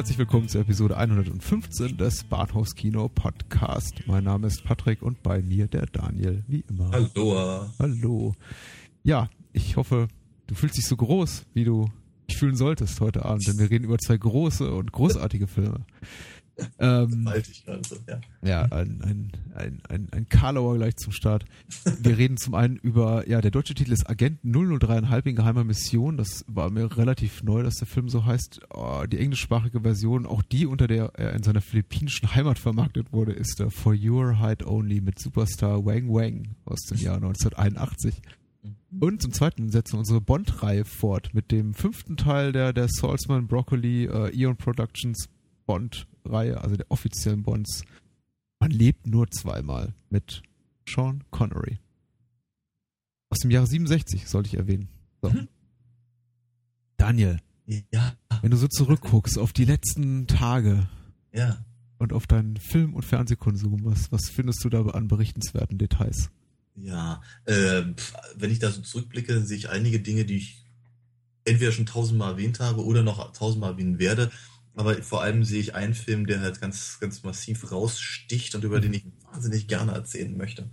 Herzlich willkommen zur Episode 115 des Bahnhofskino Podcast. Mein Name ist Patrick und bei mir der Daniel, wie immer. Hallo. Hallo. Ja, ich hoffe, du fühlst dich so groß, wie du dich fühlen solltest heute Abend, denn wir reden über zwei große und großartige Filme. Ähm, so, ja. ja, ein, ein, ein, ein, ein Karlauer gleich zum Start. Wir reden zum einen über, ja, der deutsche Titel ist Agent 003,5 in geheimer Mission. Das war mir relativ neu, dass der Film so heißt. Oh, die englischsprachige Version, auch die, unter der er in seiner philippinischen Heimat vermarktet wurde, ist der For Your Height Only mit Superstar Wang Wang aus dem Jahr 1981. Und zum zweiten setzen wir unsere Bond-Reihe fort mit dem fünften Teil der, der Salzman Broccoli äh, Eon Productions Bond-Reihe, also der offiziellen Bonds. Man lebt nur zweimal mit Sean Connery. Aus dem Jahre 67, sollte ich erwähnen. So. Mhm. Daniel. Ja. Wenn du so zurückguckst auf die letzten Tage. Ja. Und auf deinen Film- und Fernsehkonsum, was, was findest du da an berichtenswerten Details? Ja, äh, wenn ich da so zurückblicke, sehe ich einige Dinge, die ich entweder schon tausendmal erwähnt habe oder noch tausendmal erwähnen werde. Aber vor allem sehe ich einen Film, der halt ganz, ganz massiv raussticht und über den ich wahnsinnig gerne erzählen möchte.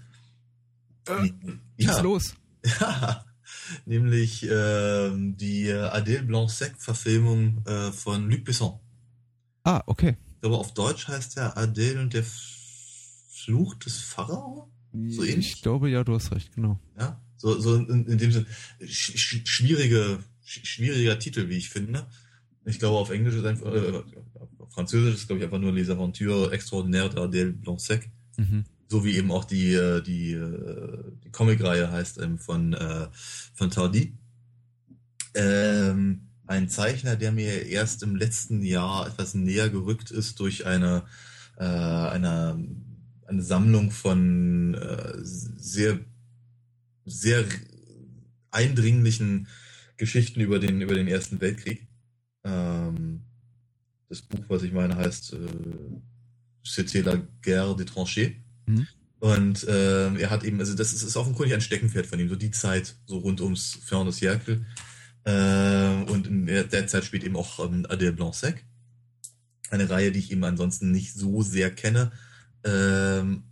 Äh, ja. los. Ja, nämlich äh, die Adèle Blanc-Sec-Verfilmung äh, von Luc Besson. Ah, okay. Aber auf Deutsch heißt der Adèle und der Fluch des Pharao? So ähnlich? Ich glaube, ja, du hast recht, genau. Ja, so, so in, in dem Sinne, sch schwierige, sch schwieriger Titel, wie ich finde. Ich glaube, auf Englisch ist einfach, äh, auf Französisch ist, glaube ich, einfach nur Les Aventures Extraordinaires d'Adèle Blanc-Sec. Mhm. So wie eben auch die, äh, die, äh, die Comicreihe heißt ähm, von, äh, von Tardy. Ähm, ein Zeichner, der mir erst im letzten Jahr etwas näher gerückt ist durch eine, äh, eine, eine Sammlung von äh, sehr, sehr eindringlichen Geschichten über den, über den Ersten Weltkrieg. Ähm, das Buch, was ich meine, heißt äh, C'était la guerre des tranchées. Mhm. Und äh, er hat eben, also das ist, ist offenkundig ein Steckenpferd von ihm, so die Zeit, so rund ums Fernus Jerkel. Äh, und in der, Zeit spielt eben auch ähm, Adèle Blanc-Sec. Eine Reihe, die ich eben ansonsten nicht so sehr kenne. Ähm,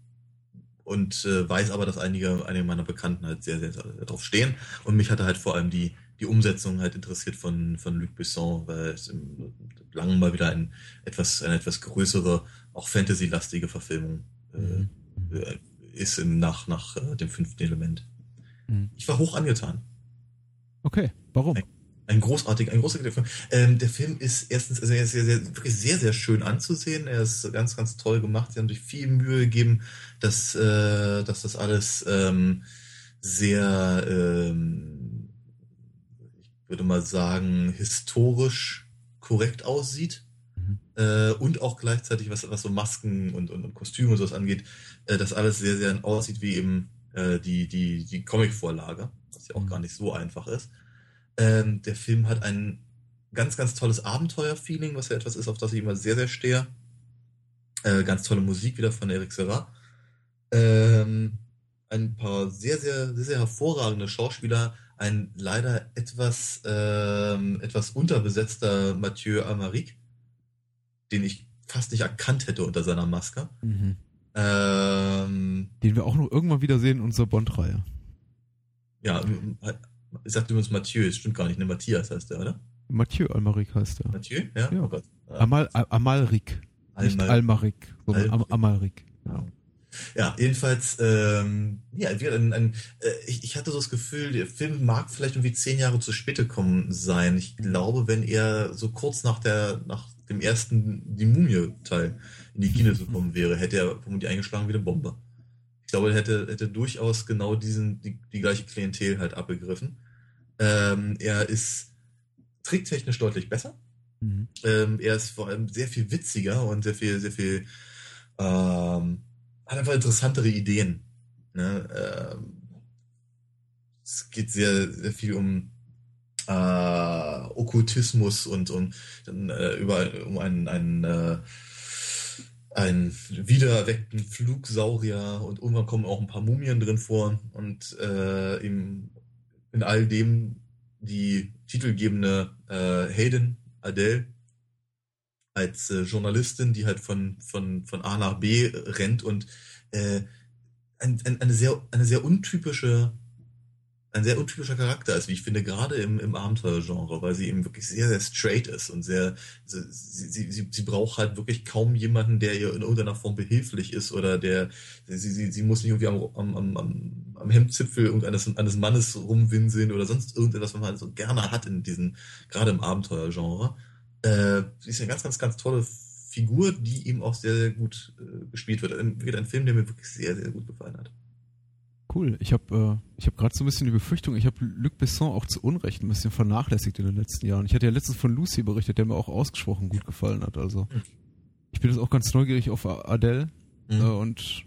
und äh, weiß aber, dass einige, einige meiner Bekannten halt sehr, sehr, sehr darauf stehen. Und mich hatte halt vor allem die, die Umsetzung halt interessiert von, von Luc Besson, weil es im langen mal wieder ein etwas, eine etwas größere, auch Fantasy-lastige Verfilmung äh, mhm. äh, ist im, nach, nach äh, dem fünften Element. Mhm. Ich war hoch angetan. Okay, warum? Ein, ein großartiger, ein großartiger Film. Ähm, der Film ist erstens sehr, sehr, sehr, wirklich sehr, sehr schön anzusehen. Er ist ganz, ganz toll gemacht. Sie haben sich viel Mühe gegeben, dass, äh, dass das alles ähm, sehr ähm, würde mal sagen, historisch korrekt aussieht. Mhm. Äh, und auch gleichzeitig, was, was so Masken und, und, und Kostüme und sowas angeht, äh, das alles sehr, sehr aussieht wie eben äh, die, die, die Comic-Vorlage, was ja auch mhm. gar nicht so einfach ist. Ähm, der Film hat ein ganz, ganz tolles Abenteuer-Feeling, was ja etwas ist, auf das ich immer sehr, sehr stehe. Äh, ganz tolle Musik wieder von Eric Serra. Ähm, ein paar sehr, sehr, sehr, sehr hervorragende Schauspieler, ein leider etwas, ähm, etwas unterbesetzter Mathieu Amaric, den ich fast nicht erkannt hätte unter seiner Maske. Mhm. Ähm, den wir auch noch irgendwann wieder sehen in unserer Bond-Reihe. Ja, ich sagte übrigens Mathieu, das stimmt gar nicht, ne? Matthias heißt der, oder? Mathieu Almaric heißt er. Mathieu? Ja? ja. Oh Gott. Amal, Amalric. Nicht Almaric, sondern Al Amalric. Genau. Ja, jedenfalls, ähm, ja, ein, ein, äh, ich, ich hatte so das Gefühl, der Film mag vielleicht irgendwie zehn Jahre zu spät gekommen sein. Ich glaube, wenn er so kurz nach der, nach dem ersten Die Mumie-Teil in die Kinos gekommen wäre, hätte er vermutlich eingeschlagen wie eine Bombe. Ich glaube, er hätte, hätte durchaus genau diesen, die, die gleiche Klientel halt abgegriffen. Ähm, er ist tricktechnisch deutlich besser. Mhm. Ähm, er ist vor allem sehr viel witziger und sehr viel, sehr viel ähm, hat einfach interessantere Ideen. Ne? Ähm, es geht sehr, sehr viel um äh, Okkultismus und um, äh, über, um einen, einen, äh, einen wiedererweckten Flugsaurier und irgendwann kommen auch ein paar Mumien drin vor und äh, im, in all dem die titelgebende äh, Hayden Adele als äh, Journalistin, die halt von, von, von A nach B rennt und äh, ein, ein, eine, sehr, eine sehr untypische ein sehr untypischer Charakter ist, wie ich finde, gerade im, im Abenteuergenre, weil sie eben wirklich sehr, sehr straight ist und sehr, sie, sie, sie, sie braucht halt wirklich kaum jemanden, der ihr in irgendeiner Form behilflich ist oder der, sie, sie, sie muss nicht irgendwie am, am, am, am Hemdzipfel irgendeines eines Mannes rumwinseln oder sonst irgendetwas, was man halt so gerne hat in diesen, gerade im Abenteuergenre. Äh, sie ist eine ganz, ganz, ganz tolle Figur, die eben auch sehr, sehr gut äh, gespielt wird. Ein, ein Film, der mir wirklich sehr, sehr gut gefallen hat. Cool. Ich habe äh, ich hab gerade so ein bisschen die Befürchtung, ich habe Luc Besson auch zu Unrecht ein bisschen vernachlässigt in den letzten Jahren. Ich hatte ja letztens von Lucy berichtet, der mir auch ausgesprochen gut gefallen hat. Also hm. ich bin jetzt auch ganz neugierig auf Adele mhm. äh, und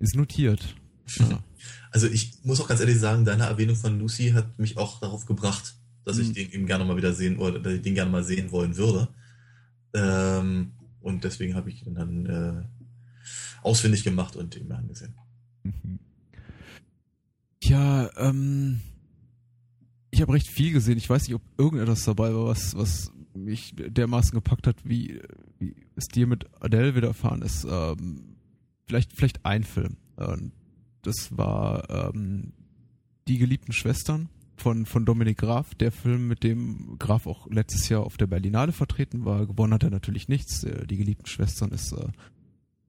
ist notiert. Ja. Also ich muss auch ganz ehrlich sagen, deine Erwähnung von Lucy hat mich auch darauf gebracht, dass mhm. ich den eben gerne mal wieder sehen oder dass ich den gerne mal sehen wollen würde. Ähm, und deswegen habe ich ihn dann äh, ausfindig gemacht und ihn mir angesehen. Mhm. Ja, ähm, ich habe recht viel gesehen. Ich weiß nicht, ob irgendetwas dabei war, was, was mich dermaßen gepackt hat, wie, wie es dir mit Adele widerfahren ist. Ähm, vielleicht, vielleicht ein Film. Ähm, das war ähm, Die geliebten Schwestern von, von Dominik Graf, der Film, mit dem Graf auch letztes Jahr auf der Berlinale vertreten war. Gewonnen hat er natürlich nichts. Äh, Die geliebten Schwestern ist äh,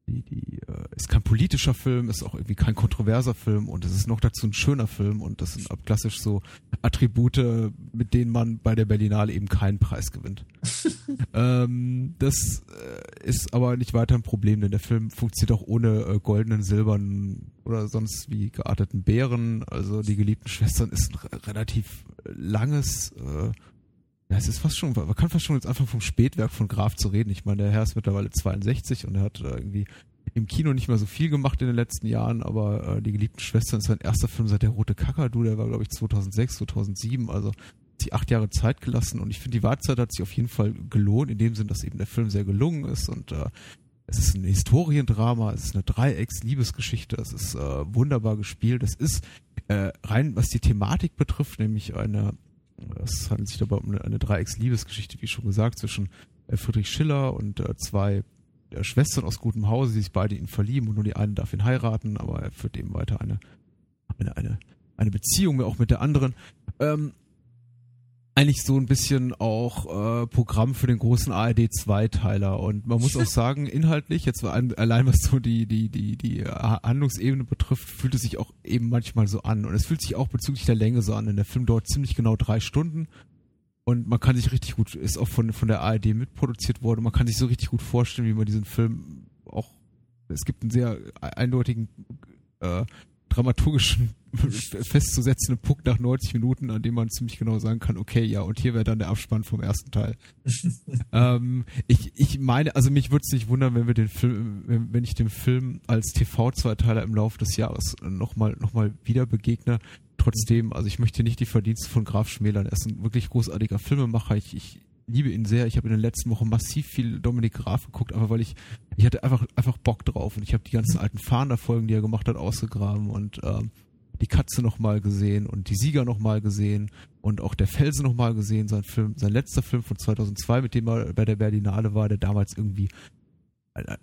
die, die äh, ist kein politischer Film, ist auch irgendwie kein kontroverser Film und es ist noch dazu ein schöner Film und das sind klassisch so Attribute, mit denen man bei der Berlinale eben keinen Preis gewinnt. ähm, das äh, ist aber nicht weiter ein Problem, denn der Film funktioniert auch ohne äh, goldenen, silbernen oder sonst wie gearteten Bären. Also die geliebten Schwestern ist ein relativ langes äh, es ist fast schon, man kann fast schon jetzt anfangen vom Spätwerk von Graf zu reden. Ich meine, der Herr ist mittlerweile 62 und er hat irgendwie im Kino nicht mehr so viel gemacht in den letzten Jahren, aber äh, Die geliebten Schwestern ist sein erster Film seit Der Rote Kakadu, der war glaube ich 2006, 2007, also die acht Jahre Zeit gelassen und ich finde, die Wartezeit hat sich auf jeden Fall gelohnt, in dem Sinn, dass eben der Film sehr gelungen ist und äh, es ist ein Historiendrama, es ist eine Dreiecks-Liebesgeschichte, es ist äh, wunderbar gespielt, es ist äh, rein, was die Thematik betrifft, nämlich eine es handelt sich dabei um eine, eine Dreiecks-Liebesgeschichte, wie schon gesagt, zwischen äh, Friedrich Schiller und äh, zwei äh, Schwestern aus gutem Hause, die sich beide ihn verlieben und nur die eine darf ihn heiraten, aber er führt eben weiter eine, eine, eine, eine Beziehung auch mit der anderen. Ähm, eigentlich so ein bisschen auch äh, Programm für den großen ARD Zweiteiler und man muss auch sagen inhaltlich jetzt allein was so die die die die Handlungsebene betrifft fühlt es sich auch eben manchmal so an. Und es fühlt sich auch bezüglich der Länge so an. Denn der Film dauert ziemlich genau drei Stunden. Und man kann sich richtig gut ist auch von von der ARD mitproduziert worden. Man kann sich so richtig gut vorstellen wie man diesen Film auch es gibt einen sehr eindeutigen äh, dramaturgischen festzusetzenden Punkt nach 90 Minuten, an dem man ziemlich genau sagen kann, okay, ja, und hier wäre dann der Abspann vom ersten Teil. ähm, ich, ich meine, also mich würde es nicht wundern, wenn wir den Film, wenn, wenn ich dem Film als TV-Zweiteiler im Laufe des Jahres nochmal noch mal wieder begegne. Trotzdem, also ich möchte nicht die Verdienste von Graf schmälern. Er ist ein wirklich großartiger Filmemacher. Ich, ich liebe ihn sehr. Ich habe in den letzten Wochen massiv viel Dominik Graf geguckt, aber weil ich, ich hatte einfach, einfach Bock drauf und ich habe die ganzen alten Fahnder-Folgen, die er gemacht hat, ausgegraben und ähm, die Katze nochmal gesehen und die Sieger nochmal gesehen und auch der Felsen nochmal gesehen, sein Film, sein letzter Film von 2002, mit dem er bei der Berlinale war, der damals irgendwie äh,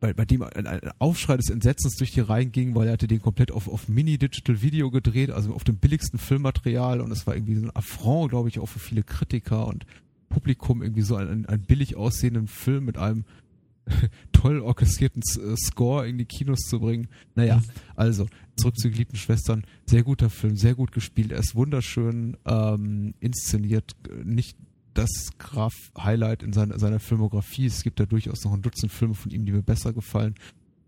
bei, bei dem ein, ein Aufschrei des Entsetzens durch die Reihen ging, weil er hatte den komplett auf, auf Mini-Digital-Video gedreht, also auf dem billigsten Filmmaterial. Und es war irgendwie so ein Affront, glaube ich, auch für viele Kritiker und Publikum irgendwie so einen, einen billig aussehenden Film mit einem toll orchestrierten äh, Score in die Kinos zu bringen. Naja, mhm. also zurück zu geliebten Schwestern. Sehr guter Film, sehr gut gespielt. Er ist wunderschön ähm, inszeniert. Nicht das Graf-Highlight in seiner, seiner Filmografie. Es gibt da durchaus noch ein Dutzend Filme von ihm, die mir besser gefallen.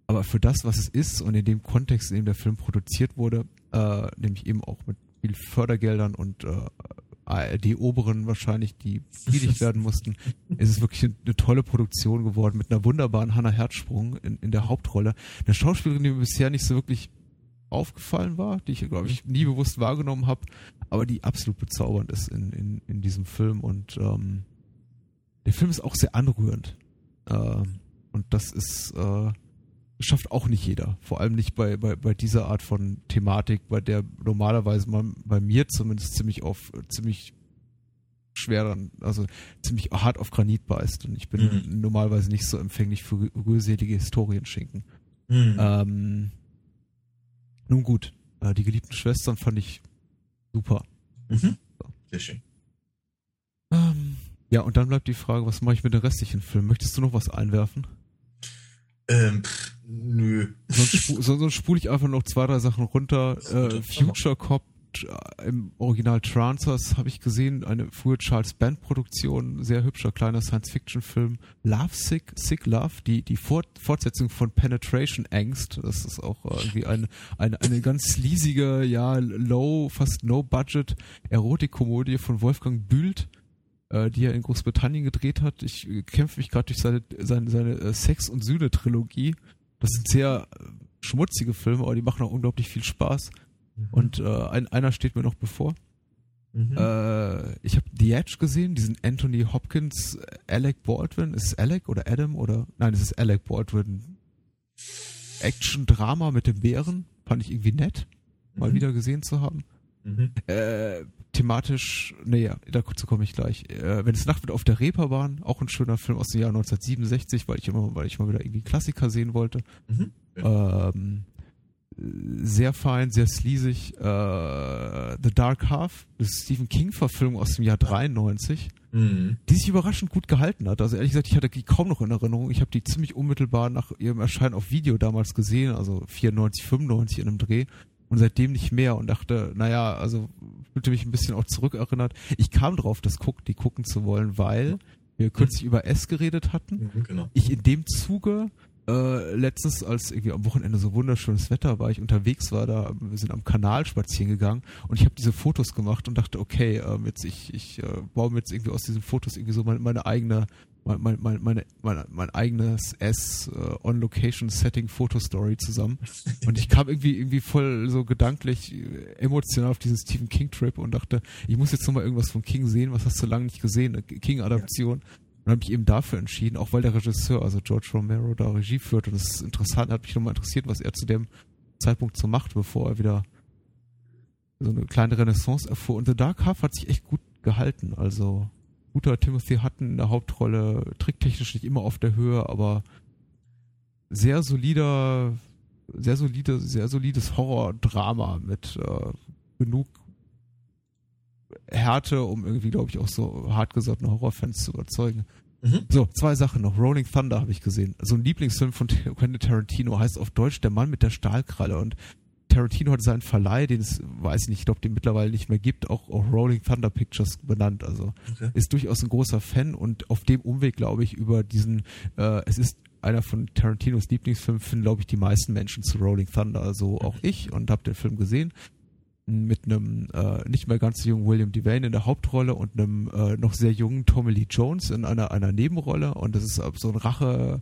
Aber für das, was es ist und in dem Kontext, in dem der Film produziert wurde, äh, nämlich eben auch mit viel Fördergeldern und äh, die oberen wahrscheinlich, die befriedigt werden mussten. Es ist wirklich eine tolle Produktion geworden mit einer wunderbaren Hannah Herzsprung in, in der Hauptrolle. Eine Schauspielerin, die mir bisher nicht so wirklich aufgefallen war, die ich, glaube ich, nie bewusst wahrgenommen habe, aber die absolut bezaubernd ist in, in, in diesem Film. Und ähm, der Film ist auch sehr anrührend. Ähm, und das ist äh, schafft auch nicht jeder. Vor allem nicht bei, bei, bei dieser Art von Thematik, bei der normalerweise man bei mir zumindest ziemlich auf ziemlich schwer dann, also ziemlich hart auf Granit beißt. Und ich bin mhm. normalerweise nicht so empfänglich für rührselige Historienschinken. Mhm. Ähm, nun gut, äh, die geliebten Schwestern fand ich super. Mhm. So. Sehr schön. Ähm, ja, und dann bleibt die Frage, was mache ich mit den restlichen Filmen? Möchtest du noch was einwerfen? Ähm, pff, nö. Sonst, spu sonst spule ich einfach noch zwei, drei Sachen runter. Äh, Future Cop äh, im Original Trancers habe ich gesehen, eine frühe Charles Band Produktion, sehr hübscher kleiner Science-Fiction-Film. Love Sick, Sick Love, die, die Fort Fortsetzung von Penetration Angst. Das ist auch irgendwie eine, eine, eine ganz sleasige, ja, low, fast no-budget Erotikkomödie von Wolfgang Bühlt äh, die er in Großbritannien gedreht hat. Ich äh, kämpfe mich gerade durch seine, seine, seine äh, Sex- und Sühne-Trilogie. Das sind sehr äh, schmutzige Filme, aber die machen auch unglaublich viel Spaß. Mhm. Und äh, ein, einer steht mir noch bevor. Mhm. Äh, ich habe The Edge gesehen, diesen Anthony Hopkins, Alec Baldwin. Ist es Alec oder Adam oder? Nein, es ist Alec Baldwin. Action-Drama mit dem Bären. Fand ich irgendwie nett, mal mhm. wieder gesehen zu haben. Mhm. Äh, thematisch, naja, dazu komme ich gleich. Äh, wenn es Nacht wird auf der Reeperbahn, auch ein schöner Film aus dem Jahr 1967, weil ich immer, weil ich mal wieder irgendwie Klassiker sehen wollte. Mhm. Ähm, sehr fein, sehr sleazig. Äh, The Dark Half, das Stephen King-Verfilmung aus dem Jahr 93, mhm. die sich überraschend gut gehalten hat. Also ehrlich gesagt, ich hatte die kaum noch in Erinnerung. Ich habe die ziemlich unmittelbar nach ihrem Erscheinen auf Video damals gesehen, also 94, 95 in einem Dreh und seitdem nicht mehr und dachte, naja, also fühlte mich ein bisschen auch zurückerinnert. Ich kam drauf, das guck, die gucken zu wollen, weil wir kürzlich mhm. über S geredet hatten. Mhm, genau. Ich in dem Zuge äh, letztens, als irgendwie am Wochenende so wunderschönes Wetter war, ich unterwegs war, da wir sind am Kanal spazieren gegangen und ich habe diese Fotos gemacht und dachte, okay, ähm, jetzt ich ich äh, baue mir jetzt irgendwie aus diesen Fotos irgendwie so meine, meine eigene mein, mein, mein, meine, mein, mein eigenes S äh, On-Location-Setting Fotostory zusammen. Und ich kam irgendwie irgendwie voll so gedanklich äh, emotional auf diesen Stephen King-Trip und dachte, ich muss jetzt nochmal irgendwas von King sehen, was hast du lange nicht gesehen, eine King-Adaption. Ja. Und habe mich eben dafür entschieden, auch weil der Regisseur, also George Romero, da Regie führt. Und es ist interessant, hat mich nochmal interessiert, was er zu dem Zeitpunkt so macht, bevor er wieder so eine kleine Renaissance erfuhr. Und The Dark Half hat sich echt gut gehalten. Also guter Timothy Hutton in der Hauptrolle, tricktechnisch nicht immer auf der Höhe, aber sehr solider, sehr solide, sehr solides Horror-Drama mit äh, genug Härte, um irgendwie, glaube ich, auch so hartgesottene Horrorfans zu überzeugen. Mhm. So, zwei Sachen noch. Rolling Thunder habe ich gesehen. So ein Lieblingsfilm von Quentin Tarantino heißt auf Deutsch Der Mann mit der Stahlkralle und Tarantino hat seinen Verleih, den es, weiß ich nicht, ich glaube, den mittlerweile nicht mehr gibt, auch, auch Rolling Thunder Pictures benannt. Also okay. ist durchaus ein großer Fan und auf dem Umweg, glaube ich, über diesen, äh, es ist einer von Tarantinos Lieblingsfilmen, finden, glaube ich, die meisten Menschen zu Rolling Thunder, also auch ich und habe den Film gesehen mit einem äh, nicht mehr ganz jungen William Devane in der Hauptrolle und einem äh, noch sehr jungen Tommy Lee Jones in einer einer Nebenrolle und das ist so ein Rache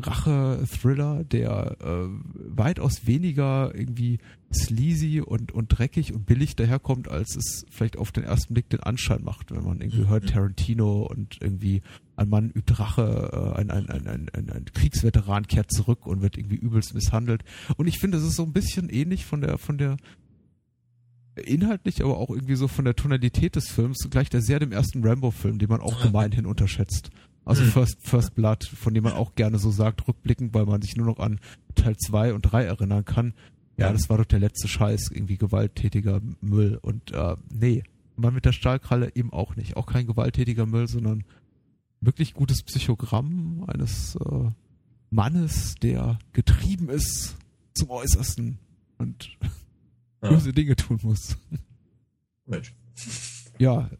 Rache-Thriller, der äh, weitaus weniger irgendwie sleazy und, und dreckig und billig daherkommt, als es vielleicht auf den ersten Blick den Anschein macht, wenn man irgendwie mhm. hört Tarantino und irgendwie ein Mann übt Rache, äh, ein, ein, ein, ein, ein, ein Kriegsveteran kehrt zurück und wird irgendwie übelst misshandelt. Und ich finde, es ist so ein bisschen ähnlich von der, von der inhaltlich, aber auch irgendwie so von der Tonalität des Films, gleich der sehr dem ersten Rambo-Film, den man auch gemeinhin unterschätzt. Also mhm. First, First Blood, von dem man auch gerne so sagt, rückblickend, weil man sich nur noch an Teil 2 und 3 erinnern kann. Ja, ja, das war doch der letzte Scheiß, irgendwie gewalttätiger Müll. Und äh, nee, man mit der Stahlkralle eben auch nicht. Auch kein gewalttätiger Müll, sondern wirklich gutes Psychogramm eines äh, Mannes, der getrieben ist zum Äußersten und ja. böse Dinge tun muss. Mensch. Ja,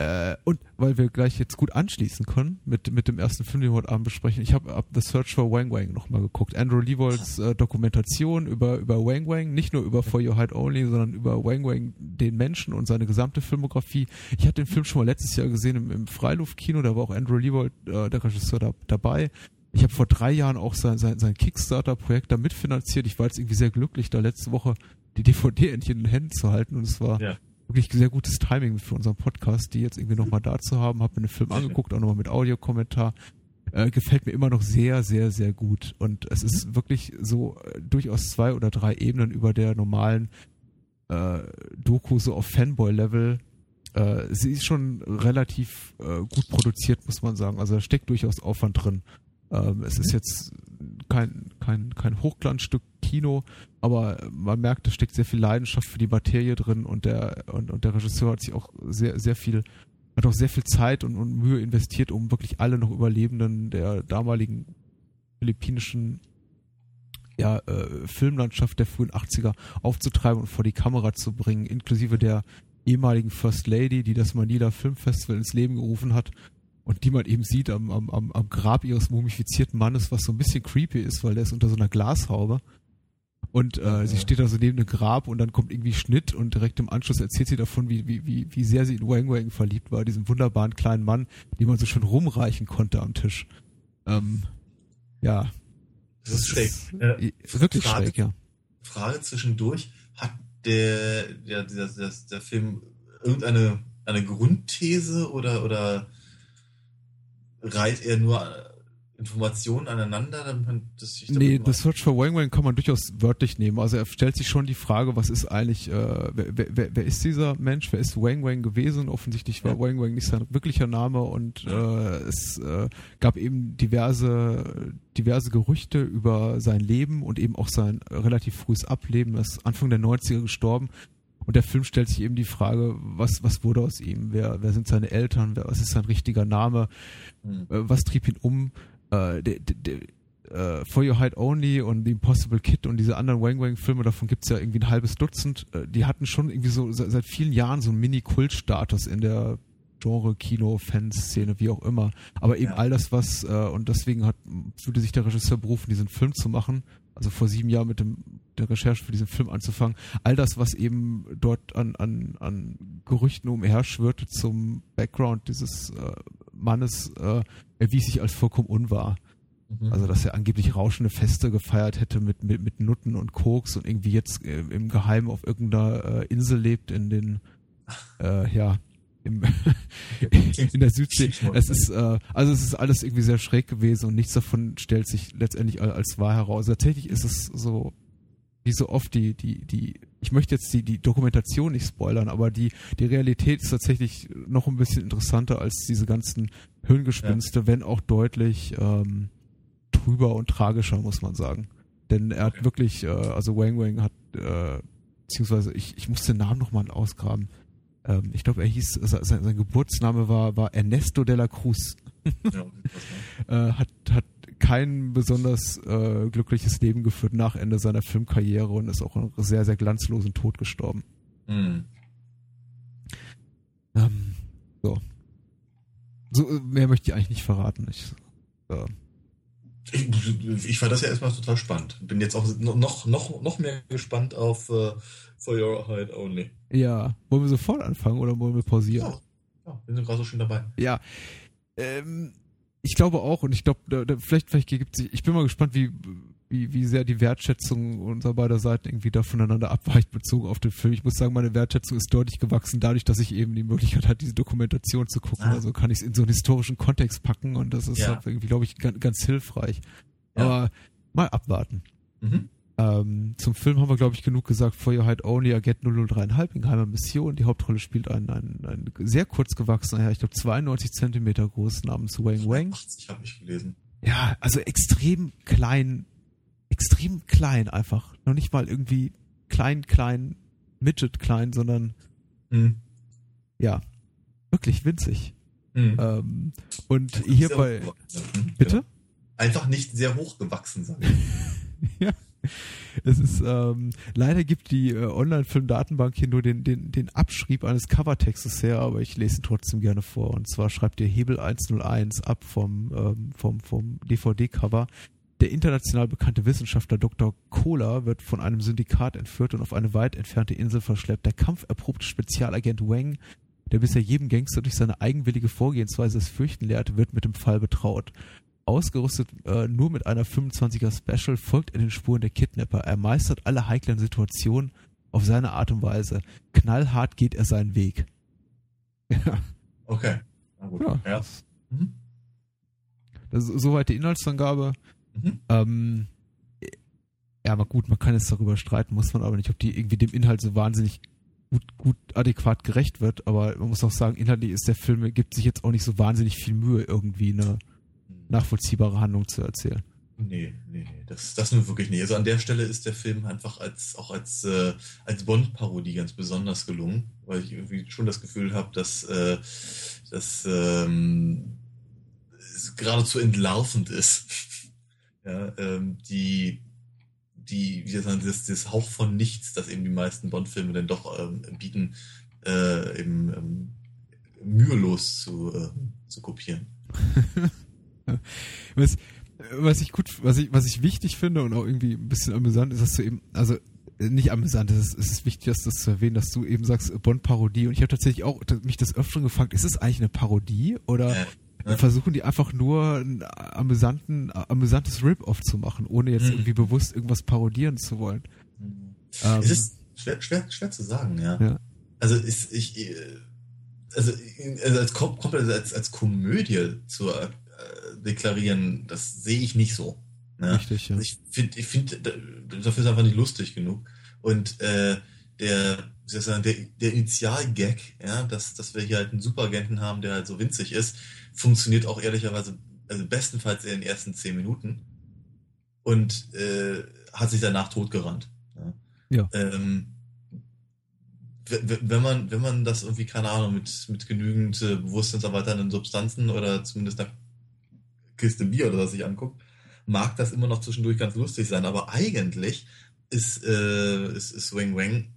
Äh, und weil wir gleich jetzt gut anschließen können mit, mit dem ersten Film, den wir heute Abend besprechen, ich habe ab The Search for Wang Wang nochmal geguckt. Andrew Levolds äh, Dokumentation über, über Wang Wang, nicht nur über For Your Hide Only, sondern über Wang Wang, den Menschen und seine gesamte Filmografie. Ich hatte den Film schon mal letztes Jahr gesehen im, im Freiluftkino, da war auch Andrew Levold, äh, der Regisseur, da, dabei. Ich habe vor drei Jahren auch sein, sein, sein Kickstarter-Projekt da mitfinanziert. Ich war jetzt irgendwie sehr glücklich, da letzte Woche die DVD endlich in den Händen zu halten und es war ja wirklich sehr gutes Timing für unseren Podcast, die jetzt irgendwie nochmal da zu haben. Habe mir den Film angeguckt, auch nochmal mit Audiokommentar. Äh, gefällt mir immer noch sehr, sehr, sehr gut. Und es ist mhm. wirklich so äh, durchaus zwei oder drei Ebenen über der normalen äh, Doku so auf Fanboy-Level. Äh, sie ist schon relativ äh, gut produziert, muss man sagen. Also da steckt durchaus Aufwand drin. Ähm, es mhm. ist jetzt kein, kein, kein Hochglanzstück Kino, aber man merkt, da steckt sehr viel Leidenschaft für die Materie drin und der, und, und der Regisseur hat sich auch sehr, sehr viel, hat auch sehr viel Zeit und, und Mühe investiert, um wirklich alle noch Überlebenden der damaligen philippinischen ja, äh, Filmlandschaft der frühen 80er aufzutreiben und vor die Kamera zu bringen, inklusive der ehemaligen First Lady, die das Manila Filmfestival ins Leben gerufen hat und die man eben sieht am, am, am Grab ihres mumifizierten Mannes, was so ein bisschen creepy ist, weil der ist unter so einer Glashaube. Und äh, ja. sie steht da so neben einem Grab und dann kommt irgendwie Schnitt und direkt im Anschluss erzählt sie davon, wie, wie, wie, wie sehr sie in Wang Wang verliebt war, diesen wunderbaren kleinen Mann, den man so schön rumreichen konnte am Tisch. Ähm, ja. Das, ist schräg. Äh, wirklich Frage, schräg, ja. Frage zwischendurch, hat der, der, der, der, der Film irgendeine eine Grundthese oder, oder reiht er nur Informationen aneinander, damit man das sich Nee, das Search for Wang Wang kann man durchaus wörtlich nehmen. Also er stellt sich schon die Frage, was ist eigentlich, äh, wer, wer, wer ist dieser Mensch, wer ist Wang Wang gewesen? Offensichtlich war ja. Wang Wang nicht sein wirklicher Name und äh, es äh, gab eben diverse, diverse Gerüchte über sein Leben und eben auch sein relativ frühes Ableben. Er ist Anfang der 90er gestorben. Und der Film stellt sich eben die Frage, was, was wurde aus ihm? Wer, wer sind seine Eltern? Wer, was ist sein richtiger Name? Mhm. Was trieb ihn um? Äh, der, der, äh, For Your Hide Only und The Impossible Kid und diese anderen Wang Wang Filme, davon gibt's ja irgendwie ein halbes Dutzend, äh, die hatten schon irgendwie so seit, seit vielen Jahren so einen Mini-Kult-Status in der Genre, Kino, Fanszene, wie auch immer. Aber eben ja. all das, was, äh, und deswegen hat, fühlte sich der Regisseur berufen, diesen Film zu machen, also vor sieben Jahren mit dem, der Recherche für diesen Film anzufangen. All das, was eben dort an, an, an Gerüchten umherschwirrte zum Background dieses äh, Mannes, äh, erwies sich als vollkommen unwahr. Mhm. Also, dass er angeblich rauschende Feste gefeiert hätte mit, mit, mit Nutten und Koks und irgendwie jetzt äh, im Geheimen auf irgendeiner äh, Insel lebt in den, äh, ja, im in der Südsee. Es ist, äh, also es ist alles irgendwie sehr schräg gewesen und nichts davon stellt sich letztendlich als wahr heraus. Tatsächlich ist es so, wie so oft die, die, die, ich möchte jetzt die, die Dokumentation nicht spoilern, aber die, die Realität ist tatsächlich noch ein bisschen interessanter als diese ganzen Hirngespinste, ja. wenn auch deutlich ähm, trüber und tragischer, muss man sagen. Denn er hat okay. wirklich, äh, also Wang Wang hat, äh, beziehungsweise ich, ich muss den Namen nochmal ausgraben ähm, ich glaube, er hieß, sein, sein, Geburtsname war, war Ernesto de la Cruz. ja, äh, hat, hat kein besonders äh, glückliches Leben geführt nach Ende seiner Filmkarriere und ist auch einen sehr, sehr glanzlosen Tod gestorben. Mhm. Ähm, so. So, äh, mehr möchte ich eigentlich nicht verraten. Ich, äh, ich, ich fand das ja erstmal total spannend. Bin jetzt auch noch, noch, noch mehr gespannt auf uh, For Your Hide Only. Ja. Wollen wir sofort anfangen oder wollen wir pausieren? Ja, ja wir sind gerade so schön dabei. Ja. Ähm, ich glaube auch und ich glaube, da, da, vielleicht, vielleicht gibt sich, ich bin mal gespannt, wie, wie, wie sehr die Wertschätzung unserer beider Seiten irgendwie da voneinander abweicht bezogen auf den Film. Ich muss sagen, meine Wertschätzung ist deutlich gewachsen, dadurch, dass ich eben die Möglichkeit hatte, diese Dokumentation zu gucken. Ah. Also kann ich es in so einen historischen Kontext packen und das ist ja. halt irgendwie, glaube ich, ganz, ganz hilfreich. Ja. Aber mal abwarten. Mhm. Ähm, zum Film haben wir, glaube ich, genug gesagt. For Your Hide Only, Agent 003,5 in geheimer Mission. Die Hauptrolle spielt ein, ein, ein sehr kurz gewachsener Herr, ich glaube 92 Zentimeter groß, namens Wang Wang. 80 habe ich gelesen. Ja, also extrem klein, extrem klein einfach. Noch nicht mal irgendwie klein, klein, Midget klein, sondern mhm. ja, wirklich winzig. Mhm. Ähm, und hier bei. Bitte? Einfach nicht sehr hoch gewachsen sein. ja. es ist, ähm, leider gibt die äh, Online-Film-Datenbank hier nur den, den, den Abschrieb eines Covertextes her, aber ich lese ihn trotzdem gerne vor. Und zwar schreibt ihr Hebel 101 ab vom, ähm, vom, vom DVD-Cover. Der international bekannte Wissenschaftler Dr. Kohler wird von einem Syndikat entführt und auf eine weit entfernte Insel verschleppt. Der kampferprobte Spezialagent Wang, der bisher jedem Gangster durch seine eigenwillige Vorgehensweise das Fürchten lehrte, wird mit dem Fall betraut. Ausgerüstet äh, nur mit einer 25er Special folgt er den Spuren der Kidnapper. Er meistert alle heiklen Situationen auf seine Art und Weise. Knallhart geht er seinen Weg. Ja. Okay. Na gut. Ja. Ja. Mhm. Das ist soweit die Inhaltsangabe. Mhm. Ähm, ja, aber gut, man kann jetzt darüber streiten, muss man aber nicht, ob die irgendwie dem Inhalt so wahnsinnig gut, gut adäquat gerecht wird. Aber man muss auch sagen, inhaltlich ist der Film, gibt sich jetzt auch nicht so wahnsinnig viel Mühe, irgendwie eine nachvollziehbare Handlung zu erzählen. Nee, nee, nee, das, das nur wirklich nicht. Also an der Stelle ist der Film einfach als auch als, äh, als Bond-Parodie ganz besonders gelungen, weil ich irgendwie schon das Gefühl habe, dass äh, das ähm, es geradezu entlarvend ist. ja, ähm, die, die, wie gesagt, das, das Hauch von nichts, das eben die meisten Bond-Filme dann doch ähm, bieten, äh, eben ähm, mühelos zu, äh, zu kopieren. was, was ich gut, was ich, was ich wichtig finde und auch irgendwie ein bisschen amüsant ist, dass du eben, also nicht amüsant, es ist, es ist wichtig, dass das zu erwähnen, dass du eben sagst Bond-Parodie und ich habe tatsächlich auch mich das Öfteren gefragt, ist es eigentlich eine Parodie oder Ja. versuchen die einfach nur ein amüsanten, amüsantes Rip-Off zu machen, ohne jetzt Mhm. irgendwie bewusst irgendwas parodieren zu wollen. Ähm, es ist schwer, schwer, schwer zu sagen, ja. Ja. Also ist ich äh, also, also als kom- komplett als, als Komödie zu äh, deklarieren, das sehe ich nicht so. Ne? Richtig, ja. Also ich finde, ich finde, dafür ist einfach nicht lustig genug. Und äh, der, wie soll ich sagen, der, der Initial-Gag, ja, dass, dass wir hier halt einen Superagenten haben, der halt so winzig ist, funktioniert auch ehrlicherweise, also bestenfalls in den ersten zehn Minuten und äh, hat sich danach totgerannt. Ja. Ja. Ähm, wenn man, wenn man das irgendwie, keine Ahnung, mit, mit genügend äh, bewusstseinserweiternden Substanzen oder zumindest einer Kiste Bier oder was sich anguckt, mag das immer noch zwischendurch ganz lustig sein, aber eigentlich ist, äh, ist, ist Wang Wang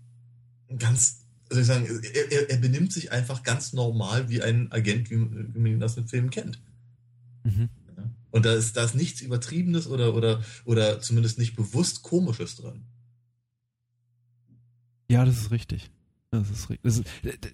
ganz, soll ich sagen, er, er, benimmt sich einfach ganz normal wie ein Agent, wie, wie man ihn aus den Filmen kennt. Mhm. Und da ist, da ist nichts Übertriebenes oder, oder, oder zumindest nicht bewusst Komisches drin. Ja, das ist richtig. Das ist, das ist,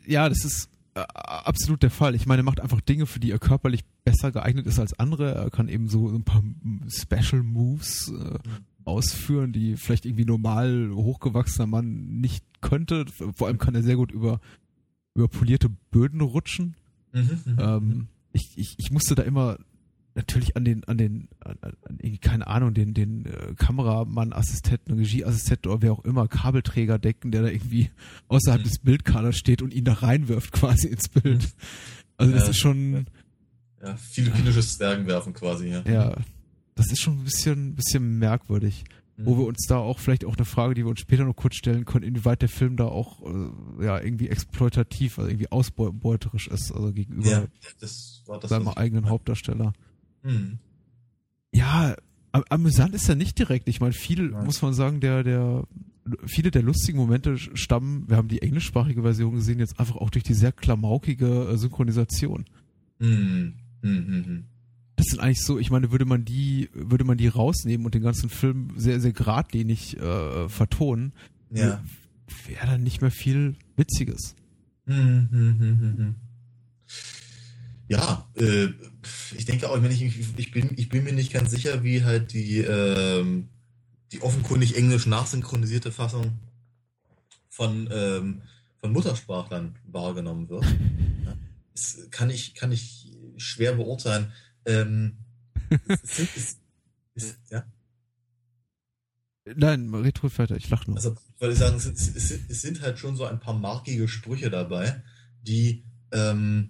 ja, das ist äh, absolut der Fall. Ich meine, er macht einfach Dinge, für die er körperlich besser geeignet ist als andere. Er kann eben so ein paar Special Moves äh, ausführen, die vielleicht irgendwie normal hochgewachsener Mann nicht könnte. Vor allem kann er sehr gut über, über polierte Böden rutschen. Mhm, mhm, Ähm, ich, ich, ich musste da immer natürlich an den, an den, an, an keine Ahnung, den, den äh, Kameramann, Assistenten, Regieassistenten oder wer auch immer, Kabelträger decken, der da irgendwie außerhalb Mhm. des Bildkanals steht und ihn da reinwirft quasi ins Bild. Also das Ja, ist schon, Ja, philippinisches Zwergenwerfen quasi, ja. ja, das ist schon ein bisschen, bisschen merkwürdig. Wo wir uns da auch vielleicht auch eine Frage, die wir uns später noch kurz stellen können, inwieweit der Film da auch äh, ja irgendwie exploitativ, also irgendwie ausbeuterisch ist, also gegenüber ja, das war das. seinem eigenen Hauptdarsteller. Mhm. Ja, am- amüsant ist er nicht direkt. Ich meine, viel Nein. muss man sagen, der, der, viele der lustigen Momente stammen, wir haben die englischsprachige Version gesehen, jetzt einfach auch durch die sehr klamaukige äh, Synchronisation. Mhm. Mhm. Mhm. Das sind eigentlich so, ich meine, würde man die, würde man die rausnehmen und den ganzen Film sehr, sehr geradlinig äh, vertonen, Ja. wäre dann nicht mehr viel Witziges. Mhm, mhm, mhm, mhm. Ja, äh, ich denke auch, ich, meine, ich, ich, bin, ich bin mir nicht ganz sicher, wie halt die, ähm, die offenkundig englisch nachsynchronisierte Fassung von, ähm, von Muttersprachlern wahrgenommen wird. Ja, das kann ich, kann ich schwer beurteilen. Ähm, es es, es, ja? Nein, red ruhig weiter, ich lach nur. Also, weil ich sagen, es sind halt schon so ein paar markige Sprüche dabei, die, ähm,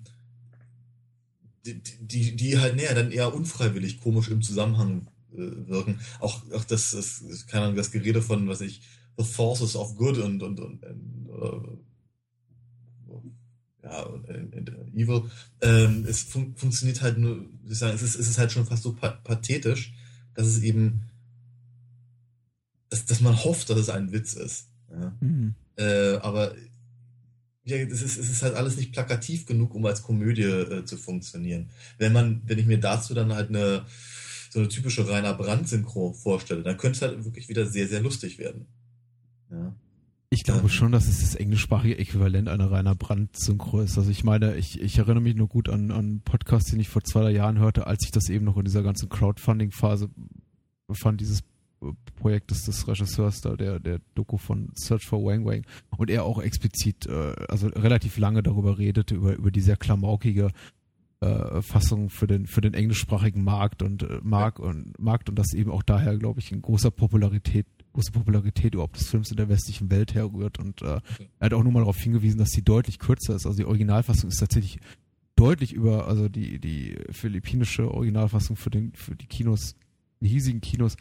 die, die, die halt näher dann eher unfreiwillig komisch im Zusammenhang äh, wirken. Auch, auch das, das, keine Ahnung, das Gerede von, was ich, The Forces of Good und, und, und, und äh, ja, und, und, und Evil. Ähm, es fun funktioniert halt nur, ich sagen, es ist, es ist halt schon fast so pa pathetisch, dass es eben, dass dass man hofft, dass es ein Witz ist. Ja. Mhm. Äh, aber ja, das ist, es ist halt alles nicht plakativ genug, um als Komödie äh, zu funktionieren. Wenn man, wenn ich mir dazu dann halt eine so eine typische Rainer Brandt-Synchro vorstelle, dann könnte es halt wirklich wieder sehr, sehr lustig werden. Ja. Ich glaube ähm, schon, dass es das englischsprachige Äquivalent einer Rainer Brandt-Synchro ist. Also ich meine, ich, ich erinnere mich nur gut an einen Podcast, den ich vor zwei drei Jahren hörte, als ich das eben noch in dieser ganzen Crowdfunding-Phase fand, dieses Projekt des, des Regisseurs da, der, der Doku von Search for Wang Wang und er auch explizit, äh, also relativ lange darüber redete, über, über die sehr klamaukige äh, Fassung für den, für den englischsprachigen Markt und äh, Markt und Markt und das eben auch daher, glaube ich, in großer Popularität, große Popularität überhaupt des Films in der westlichen Welt herrührt und äh, okay. er hat auch nur mal darauf hingewiesen, dass sie deutlich kürzer ist. Also die Originalfassung ist tatsächlich deutlich über, also die, die philippinische Originalfassung für den, für die Kinos, die hiesigen Kinos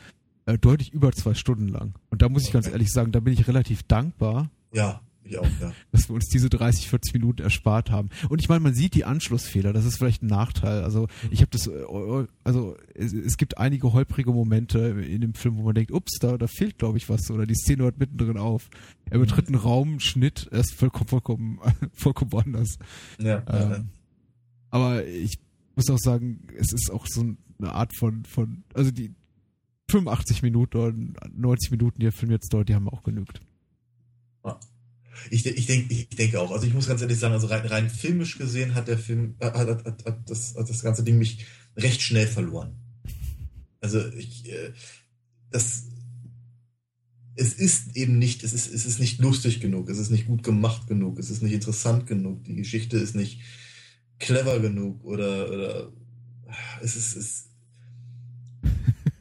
äh, deutlich über zwei Stunden lang. Und da muss ich okay. ganz ehrlich sagen, da bin ich relativ dankbar. Ja, ich auch, ja. Dass wir uns diese 30, 40 Minuten erspart haben. Und ich meine, man sieht die Anschlussfehler, das ist vielleicht ein Nachteil. Also ich habe das, äh, also es, es, gibt einige holprige Momente in dem Film, wo man denkt, ups, da, da fehlt glaube ich was oder die Szene hört mittendrin auf. Er betritt einen Raum, Schnitt, er ist vollkommen, vollkommen, vollkommen woanders. Ja, ähm, ja. Aber ich muss auch sagen, es ist auch so eine Art von, von, also die, 85 Minuten oder 90 Minuten, die der Film jetzt dauert, die haben auch genügt. Ich, ich, denk, ich denke auch. Also ich muss ganz ehrlich sagen, also rein, rein filmisch gesehen hat der Film, hat, hat, hat, hat, das, das ganze Ding mich recht schnell verloren. Also ich, äh, das, es ist eben nicht, es ist, es ist nicht lustig genug, es ist nicht gut gemacht genug, es ist nicht interessant genug, die Geschichte ist nicht clever genug oder, oder es ist, es,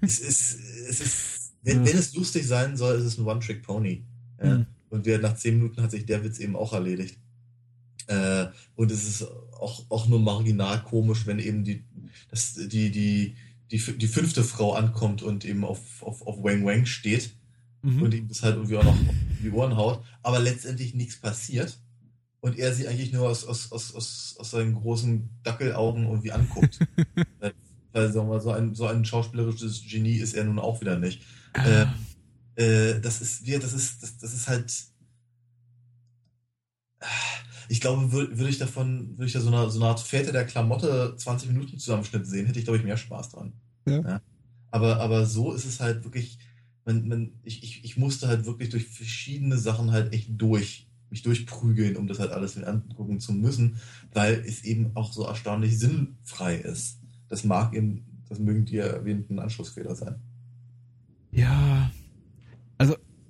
es ist, es ist, wenn, wenn es lustig sein soll, ist es ein One-Trick-Pony. Ja? Mhm. Und wir, nach zehn Minuten hat sich der Witz eben auch erledigt. Äh, und es ist auch, auch nur marginal komisch, wenn eben die, das, die, die, die, die fünfte Frau ankommt und eben auf, auf, auf Wang Wang steht mhm. und ihm das halt irgendwie auch noch die Ohren haut, aber letztendlich nichts passiert und er sie eigentlich nur aus, aus, aus, aus, aus seinen großen Dackelaugen irgendwie anguckt. Weil sagen wir, so ein, so ein schauspielerisches Genie ist er nun auch wieder nicht. Ah. Äh, äh, das ist, wir, das ist, das, das ist halt. Ich glaube, würde würd ich davon, würde ich da so eine, so eine Art Väter der Klamotte 20 Minuten Zusammenschnitt sehen, hätte ich, glaube ich, mehr Spaß dran. Ja. ja. Aber, aber so ist es halt wirklich, man, man, ich, ich, ich musste halt wirklich durch verschiedene Sachen halt echt durch, mich durchprügeln, um das halt alles angucken zu müssen, weil es eben auch so erstaunlich sinnfrei ist das mag eben, das mögen die erwähnten Anschlussfehler sein. Ja,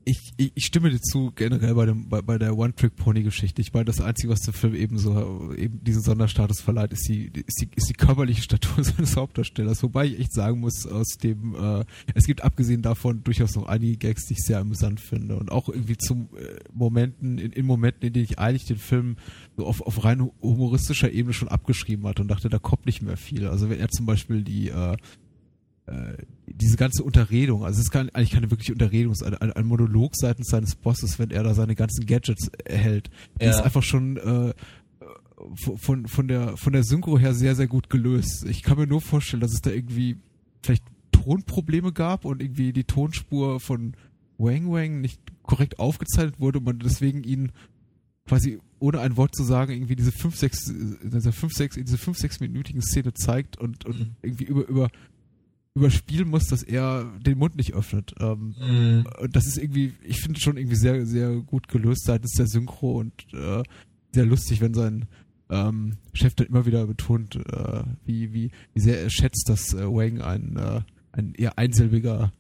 ich, ich, ich stimme dir zu generell bei dem bei, bei der One-Trick-Pony-Geschichte. Ich meine, das Einzige, was dem Film eben so eben diesen Sonderstatus verleiht, ist die ist die, ist die körperliche Statur seines Hauptdarstellers. Wobei ich echt sagen muss, aus dem äh, es gibt abgesehen davon durchaus noch einige Gags, die ich sehr amüsant finde und auch irgendwie zum äh, Momenten in, in Momenten, in denen ich eigentlich den Film so auf auf rein humoristischer Ebene schon abgeschrieben hatte und dachte, da kommt nicht mehr viel. Also wenn er zum Beispiel die äh, äh, diese ganze Unterredung, also es ist kein, eigentlich keine wirkliche Unterredung, es ist ein, ein, Monolog seitens seines Bosses, wenn er da seine ganzen Gadgets erhält. Ja. ist einfach schon äh, von, von, der, von der Synchro her sehr, sehr gut gelöst. Ich kann mir nur vorstellen, dass es da irgendwie vielleicht Tonprobleme gab und irgendwie die Tonspur von Wang Wang nicht korrekt aufgezeichnet wurde und man deswegen ihn quasi ohne ein Wort zu sagen irgendwie diese fünf sechs diese fünf sechs diese fünf sechs minütigen Szene zeigt und und mhm. irgendwie über über überspielen muss, dass er den Mund nicht öffnet. Ähm, mhm. Und das ist irgendwie, ich finde schon irgendwie sehr, sehr gut gelöst seitens der Synchro und äh, sehr lustig, wenn sein ähm, Chef dann immer wieder betont, äh, wie, wie, wie sehr er schätzt, dass äh, Wang ein, äh, ein eher einsilbiger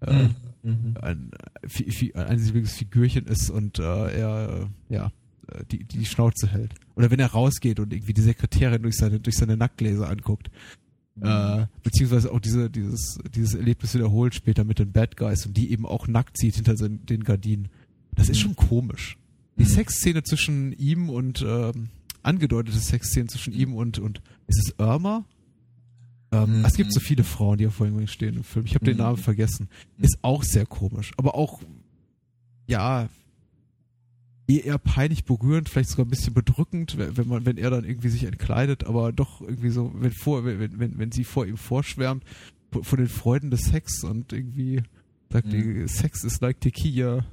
äh, mhm. ein, ein einsilbiges Figürchen ist und äh, er ja die, die Schnauze hält. Oder wenn er rausgeht und irgendwie die Sekretärin durch seine, durch seine Nackgläser anguckt. Äh, beziehungsweise auch diese, dieses, dieses Erlebnis wiederholt später mit den Bad Guys und die eben auch nackt sieht hinter den, den Gardinen. Das ist mhm. schon komisch. Die mhm. Sexszene zwischen ihm und ähm, angedeutete Sexszene zwischen ihm und und ist es Irma? Ähm, mhm. Es gibt so viele Frauen, die auf Wing stehen im Film. Ich habe den mhm. Namen vergessen. Ist auch sehr komisch, aber auch ja eher peinlich berührend, vielleicht sogar ein bisschen bedrückend, wenn man, wenn er dann irgendwie sich entkleidet, aber doch irgendwie so, wenn vor, wenn, wenn, wenn sie vor ihm vorschwärmt, von den Freuden des Sex und irgendwie Sagt die Sex is like tequila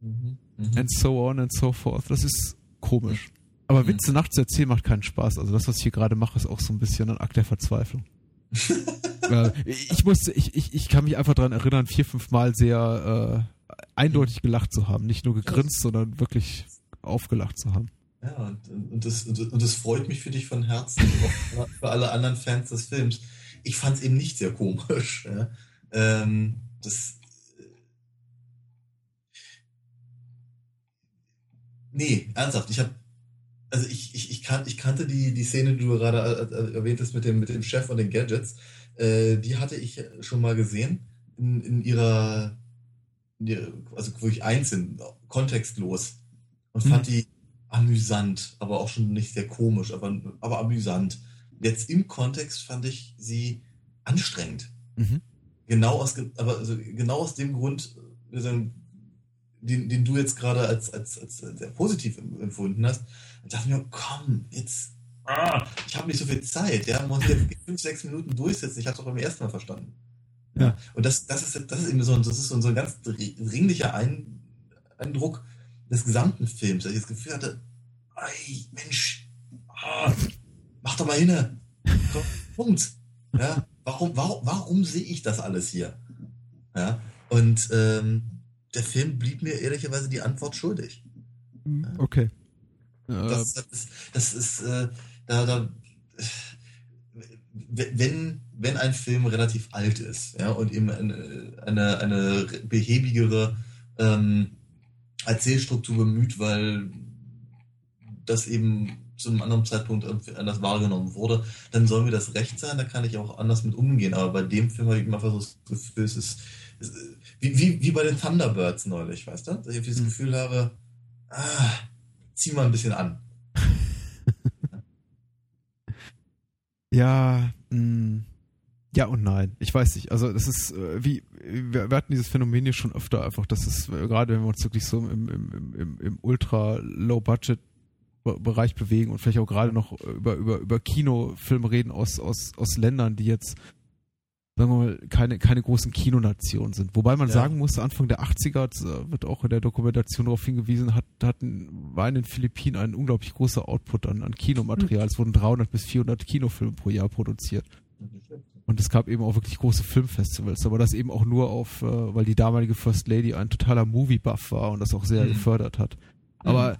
Mhm. and so on and so forth. Das ist komisch. Aber Mhm. Witze nachts erzählen macht keinen Spaß. Also das, was ich hier gerade mache, ist auch so ein bisschen ein Akt der Verzweiflung. äh, ich musste, ich, ich, ich kann mich einfach daran erinnern, vier, fünf Mal sehr äh, eindeutig gelacht zu haben. Nicht nur gegrinst, sondern wirklich aufgelacht zu haben. Ja, und, und, das, und, das freut mich für dich von Herzen, auch für alle anderen Fans des Films. Ich fand es eben nicht sehr komisch. Ja. Ähm, das. Nee, ernsthaft. Ich habe, also ich, ich, ich, kan ich kannte die, die Szene, die du gerade äh, äh, erwähnt hast mit dem, mit dem Chef und den Gadgets. Äh, die hatte ich schon mal gesehen in, in ihrer, also wirklich einzeln, kontextlos. Und Mhm. fand die amüsant, aber auch schon nicht sehr komisch, aber, aber amüsant. Jetzt im Kontext fand ich sie anstrengend. Mhm. Genau aus, aber also genau aus dem Grund, den, den du jetzt gerade als, als, als sehr positiv em- empfunden hast. Ich dachte mir, komm, jetzt, ah, ich habe nicht so viel Zeit, ja, muss jetzt fünf, sechs Minuten durchsetzen. Ich habe es doch beim ersten Mal verstanden. Ja. Und das, das ist, das ist eben so, ein- das ist so ein, ganz dringlicher ein, Eindruck des gesamten Films, dass ich das Gefühl hatte, ey, Mensch, ah, mach doch mal hin. Punkt. Ja, warum, warum, warum sehe ich das alles hier? Ja, und ähm, der Film blieb mir ehrlicherweise die Antwort schuldig. Okay. Äh, Das, das ist, das ist äh, da, da, wenn, wenn ein Film relativ alt ist, ja, und eben eine, eine, eine behäbigere ähm, Erzählstruktur bemüht, weil das eben zu einem anderen Zeitpunkt anders wahrgenommen wurde, dann soll mir das recht sein, da kann ich auch anders mit umgehen. Aber bei dem Film habe ich immer so das Gefühl, es ist, es ist wie, wie, wie bei den Thunderbirds neulich, weißt du? Dass ich das Mhm. Gefühl habe, ah, zieh mal ein bisschen an. Ja, mh, ja und nein. Ich weiß nicht. Also das ist äh, wie wir, wir hatten dieses Phänomen hier schon öfter einfach, dass es äh, gerade wenn wir uns wirklich so im, im, im, im, ultra low budget Bereich bewegen und vielleicht auch gerade noch über über über Kinofilme reden aus aus aus Ländern, die jetzt sagen wir mal keine keine großen Kinonationen sind. Wobei man Ja. sagen muss, Anfang der 80er das, äh, wird auch in der Dokumentation darauf hingewiesen, hat hatten war in den Philippinen ein unglaublich großer Output an an Kinomaterial. Es wurden 300 bis 400 Kinofilme pro Jahr produziert. Und es gab eben auch wirklich große Filmfestivals, aber das eben auch nur auf, äh, weil die damalige First Lady ein totaler Movie-Buff war und das auch sehr Mhm. gefördert hat. Aber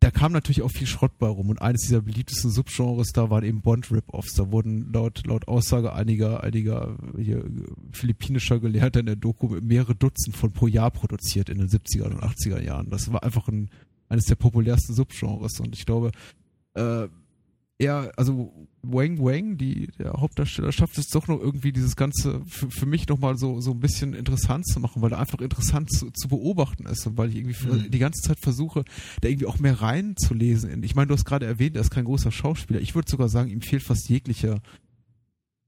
da kam natürlich auch viel Schrott bei rum und eines dieser beliebtesten Subgenres da waren eben Bond-Rip-Offs. Da wurden laut, laut Aussage einiger, einiger hier, philippinischer Gelehrter in der Doku mehrere Dutzend von pro Jahr produziert in den 70er und 80er Jahren. Das war einfach ein, eines der populärsten Subgenres und ich glaube, äh, er, also Wang Wang, die, der Hauptdarsteller, schafft es doch noch irgendwie dieses Ganze für, für mich nochmal so, so ein bisschen interessant zu machen, weil er einfach interessant zu, zu beobachten ist und weil ich irgendwie Mhm. die ganze Zeit versuche, da irgendwie auch mehr reinzulesen. Ich meine, du hast gerade erwähnt, er ist kein großer Schauspieler. Ich würde sogar sagen, ihm fehlt fast jeglicher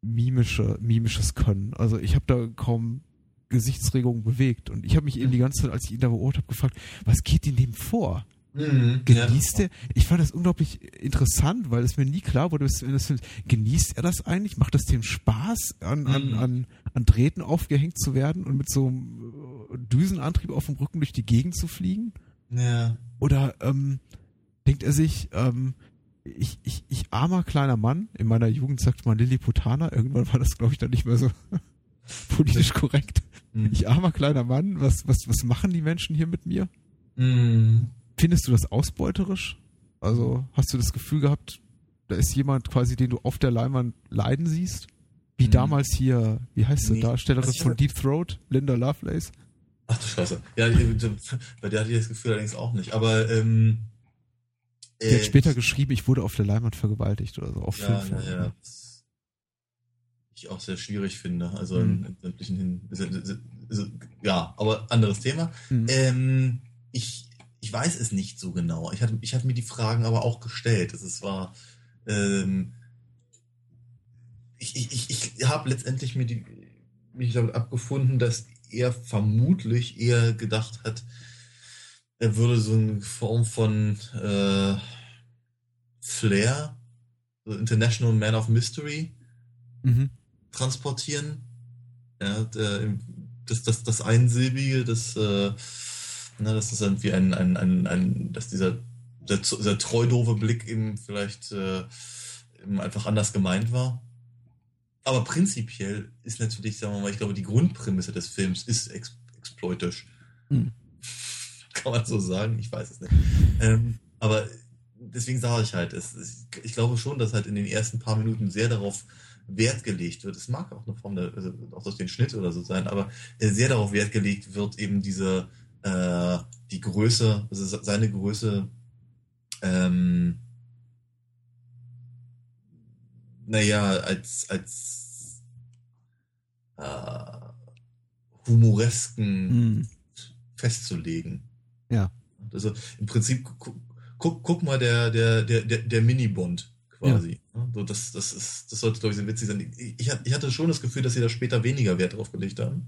mimische, mimisches Können. Also ich habe da kaum Gesichtsregungen bewegt und ich habe mich eben die ganze Zeit, als ich ihn da beobachtet habe, gefragt, was geht in dem vor? Mhm. Genießt er? Ich fand das unglaublich interessant, weil es mir nie klar wurde, wenn das Film- genießt er das eigentlich? Macht das dem Spaß, an, an, Mhm. an, an Drähten aufgehängt zu werden und mit so einem äh, Düsenantrieb auf dem Rücken durch die Gegend zu fliegen? Ja. Oder ähm, denkt er sich, ähm, ich, ich, ich armer kleiner Mann, in meiner Jugend sagt man Lilliputaner, irgendwann war das, glaube ich, dann nicht mehr so politisch korrekt. Mhm. Ich armer kleiner Mann, was, was, was machen die Menschen hier mit mir? Mhm. Findest du das ausbeuterisch? Also hast du das Gefühl gehabt, da ist jemand quasi, den du auf der Leinwand leiden siehst? Wie Mhm. damals hier, wie heißt sie, Nee. Darstellerin Also von Deep Throat, Linda Lovelace? Ach du Scheiße. Ja, bei der hatte ich das Gefühl allerdings auch nicht. Aber ähm, Die hat später geschrieben, ich wurde auf der Leinwand vergewaltigt oder so, auf ja, Film. ja, ja. das Ich auch sehr schwierig finde. Also Mhm. in, in sämtlichen Hin Ja, aber anderes Thema. Mhm. Ähm, ich, ich weiß es nicht so genau. Ich hatte, ich hatte mir die Fragen aber auch gestellt. Es ist- war. Ähm, ich ich, ich, ich habe letztendlich mir die, mich damit abgefunden, dass er vermutlich eher gedacht hat, er würde so eine Form von äh, Flair, so International Man of Mystery, Mhm. transportieren. Ja, der, das, das, das Einsilbige, das, äh, na, das ist irgendwie ein, ein, ein, ein dass dieser, dieser treu doofe Blick eben vielleicht äh, eben einfach anders gemeint war. Aber prinzipiell ist natürlich, sagen wir mal, ich glaube, die Grundprämisse des Films ist ex exploitisch. Hm. Kann man so sagen? Ich weiß es nicht. Ähm, aber deswegen sage ich halt, es, es, ich glaube schon, dass halt in den ersten paar Minuten sehr darauf Wert gelegt wird. Es mag auch eine Form der, also auch durch den Schnitt oder so sein, aber sehr darauf Wert gelegt wird, eben diese, äh, die Größe, also seine Größe, ähm, naja, als, als äh, humoresken mm. festzulegen. Ja. Also im Prinzip, guck, guck mal, der, der, der, der Mini-Bond quasi. Ja. So, das, das, ist, das sollte, glaube ich, sehr witzig sein. Ich, ich hatte schon das Gefühl, dass sie da später weniger Wert drauf gelegt haben.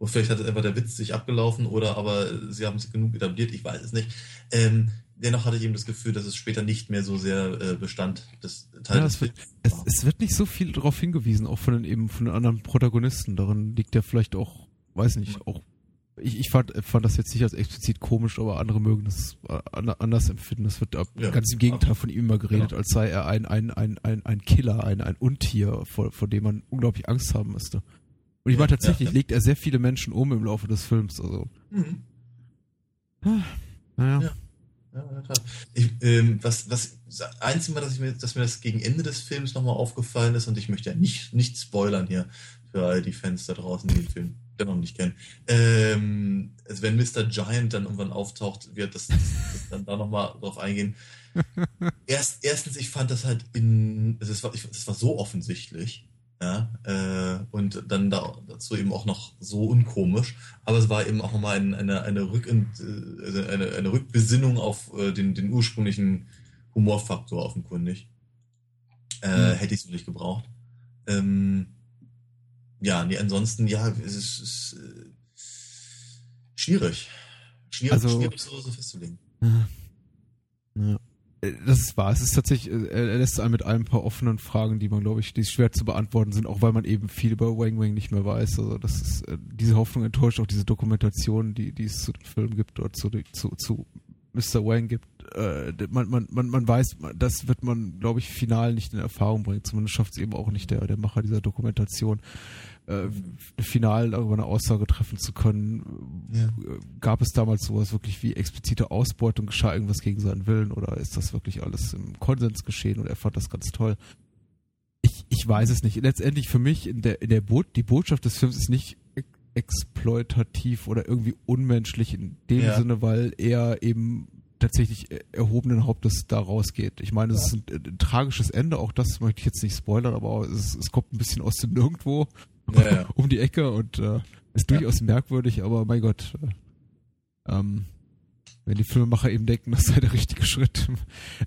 Oder vielleicht hat einfach der Witz sich abgelaufen oder aber sie haben es genug etabliert, ich weiß es nicht. Ähm, dennoch hatte ich eben das Gefühl, dass es später nicht mehr so sehr äh, Bestand des Teils ja, es wird, es, es, wird nicht so viel darauf hingewiesen, auch von den eben von den anderen Protagonisten. Darin liegt ja vielleicht auch, weiß nicht, auch ich, ich fand, fand das jetzt nicht als explizit komisch, aber andere mögen das äh, anders empfinden. Das wird ja, ganz im Gegenteil von ihm immer geredet, genau. als sei er ein, ein, ein, ein, ein Killer, ein, ein Untier, vor, vor dem man unglaublich Angst haben müsste. Und ich meine, tatsächlich ja, ja. legt er sehr viele Menschen um im Laufe des Films. Also. Mhm. Ah, naja. Ja. Ja, ich, ähm, was, was, das Einzige Mal, dass, ich mir, dass mir das gegen Ende des Films nochmal aufgefallen ist, und ich möchte ja nicht, nicht spoilern hier für all die Fans da draußen, die den Film noch nicht kennen. Ähm, also wenn Mr. Giant dann irgendwann auftaucht, wird das, das, das dann da nochmal drauf eingehen. Erst, erstens, ich fand das halt in, also es war, ich, das war so offensichtlich, ja, äh, und dann da, dazu eben auch noch so unkomisch, aber es war eben auch nochmal ein, eine, eine, Rück, äh, also eine, eine Rückbesinnung auf äh, den, den ursprünglichen Humorfaktor offenkundig. Äh, mhm. Hätte ich so nicht gebraucht. Ähm, ja, nee, ansonsten, ja, es ist, ist äh, schwierig. Schwierig, also, schwierig so, so festzulegen. Ja. ja. Äh, das ist wahr. Es ist tatsächlich, äh, er lässt einen mit ein paar offenen Fragen, die man, glaube ich, die schwer zu beantworten sind, auch weil man eben viel über Wang Wang nicht mehr weiß. Also das ist, äh, diese Hoffnung enttäuscht auch diese Dokumentation, die, die es zu dem Film gibt oder zu, zu, zu Mr. Wang gibt. Man, man, man, man weiß, das wird man, glaube ich, final nicht in Erfahrung bringen. Zumindest schafft es eben auch nicht der, der Macher dieser Dokumentation äh, final darüber eine Aussage treffen zu können. Ja. Gab es damals sowas wirklich wie explizite Ausbeutung? Geschah irgendwas gegen seinen Willen oder ist das wirklich alles im Konsens geschehen und er fand das ganz toll? Ich, ich weiß es nicht. Letztendlich für mich in der, in der Bo die Botschaft des Films ist nicht exploitativ oder irgendwie unmenschlich in dem ja. Sinne, weil er eben tatsächlich erhobenen Hauptes da rausgeht. Ich meine, es ist ein, ein, tragisches Ende, auch das möchte ich jetzt nicht spoilern, aber es, es kommt ein bisschen aus dem Nirgendwo ja, ja. um die Ecke und äh, ist durchaus merkwürdig, aber mein Gott, äh, ähm, wenn die Filmemacher eben denken, das sei der richtige Schritt.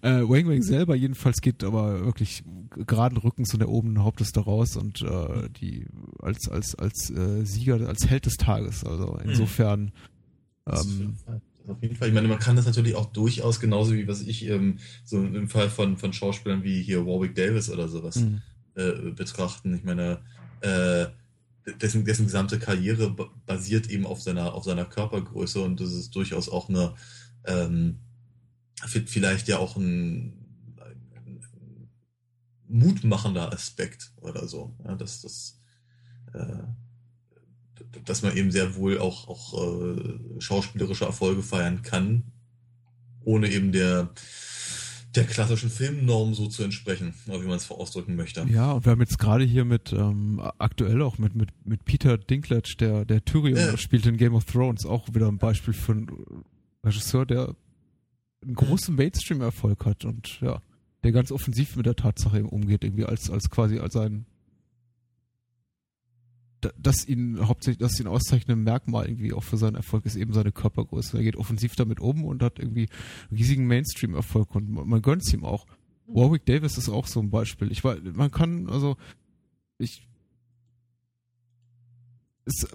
Äh, Wang Wang selber jedenfalls geht aber wirklich geraden Rückens und erhobenen Hauptes da raus und äh, die als als als äh, Sieger, als Held des Tages. Also insofern. Ähm, auf jeden Fall. Ich meine, man kann das natürlich auch durchaus genauso wie was ich ähm, so im Fall von von Schauspielern wie hier Warwick Davis oder sowas mhm. äh, betrachten. Ich meine, äh, dessen, dessen gesamte Karriere basiert eben auf seiner, auf seiner Körpergröße und das ist durchaus auch eine, ähm, vielleicht ja auch ein, ein, mutmachender Aspekt oder so. Ja, dass, dass, äh, dass man eben sehr wohl auch, auch äh, schauspielerische Erfolge feiern kann, ohne eben der der klassischen Filmnorm so zu entsprechen, wie man es ausdrücken möchte. Ja, und wir haben jetzt gerade hier mit, ähm, aktuell auch mit, mit, mit Peter Dinklage, der, der Tyrion ja. spielt in Game of Thrones, auch wieder ein Beispiel für einen Regisseur, der einen großen Mainstream-Erfolg hat und ja, der ganz offensiv mit der Tatsache umgeht, irgendwie als, als quasi als ein das ihn hauptsächlich, das ihn auszeichnende Merkmal irgendwie auch für seinen Erfolg ist eben seine Körpergröße. Er geht offensiv damit um und hat irgendwie riesigen Mainstream-Erfolg und man, man gönnt es ihm auch. Warwick Davis ist auch so ein Beispiel. Ich war, man kann, also, ich, es,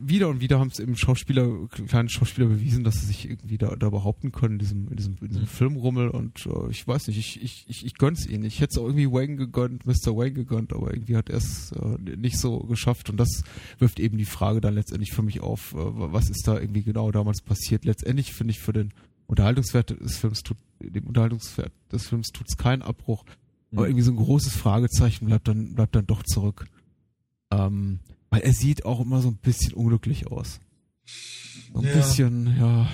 wieder und wieder haben es eben Schauspieler, kleine Schauspieler bewiesen, dass sie sich irgendwie da, da behaupten können in diesem, in diesem, in diesem mhm. Filmrummel und uh, ich weiß nicht, ich, ich, ich, ich gönn's ihnen. Ich hätte es auch irgendwie Wayne gegönnt, Mr. Wayne gegönnt, aber irgendwie hat er es uh, nicht so geschafft und das wirft eben die Frage dann letztendlich für mich auf, uh, was ist da irgendwie genau damals passiert. Letztendlich finde ich für den Unterhaltungswert des Films tut, dem Unterhaltungswert des Films tut's keinen Abbruch, mhm. aber irgendwie so ein großes Fragezeichen bleibt dann, bleibt dann doch zurück. Ähm, weil er sieht auch immer so ein bisschen unglücklich aus. So ein ja. bisschen, ja.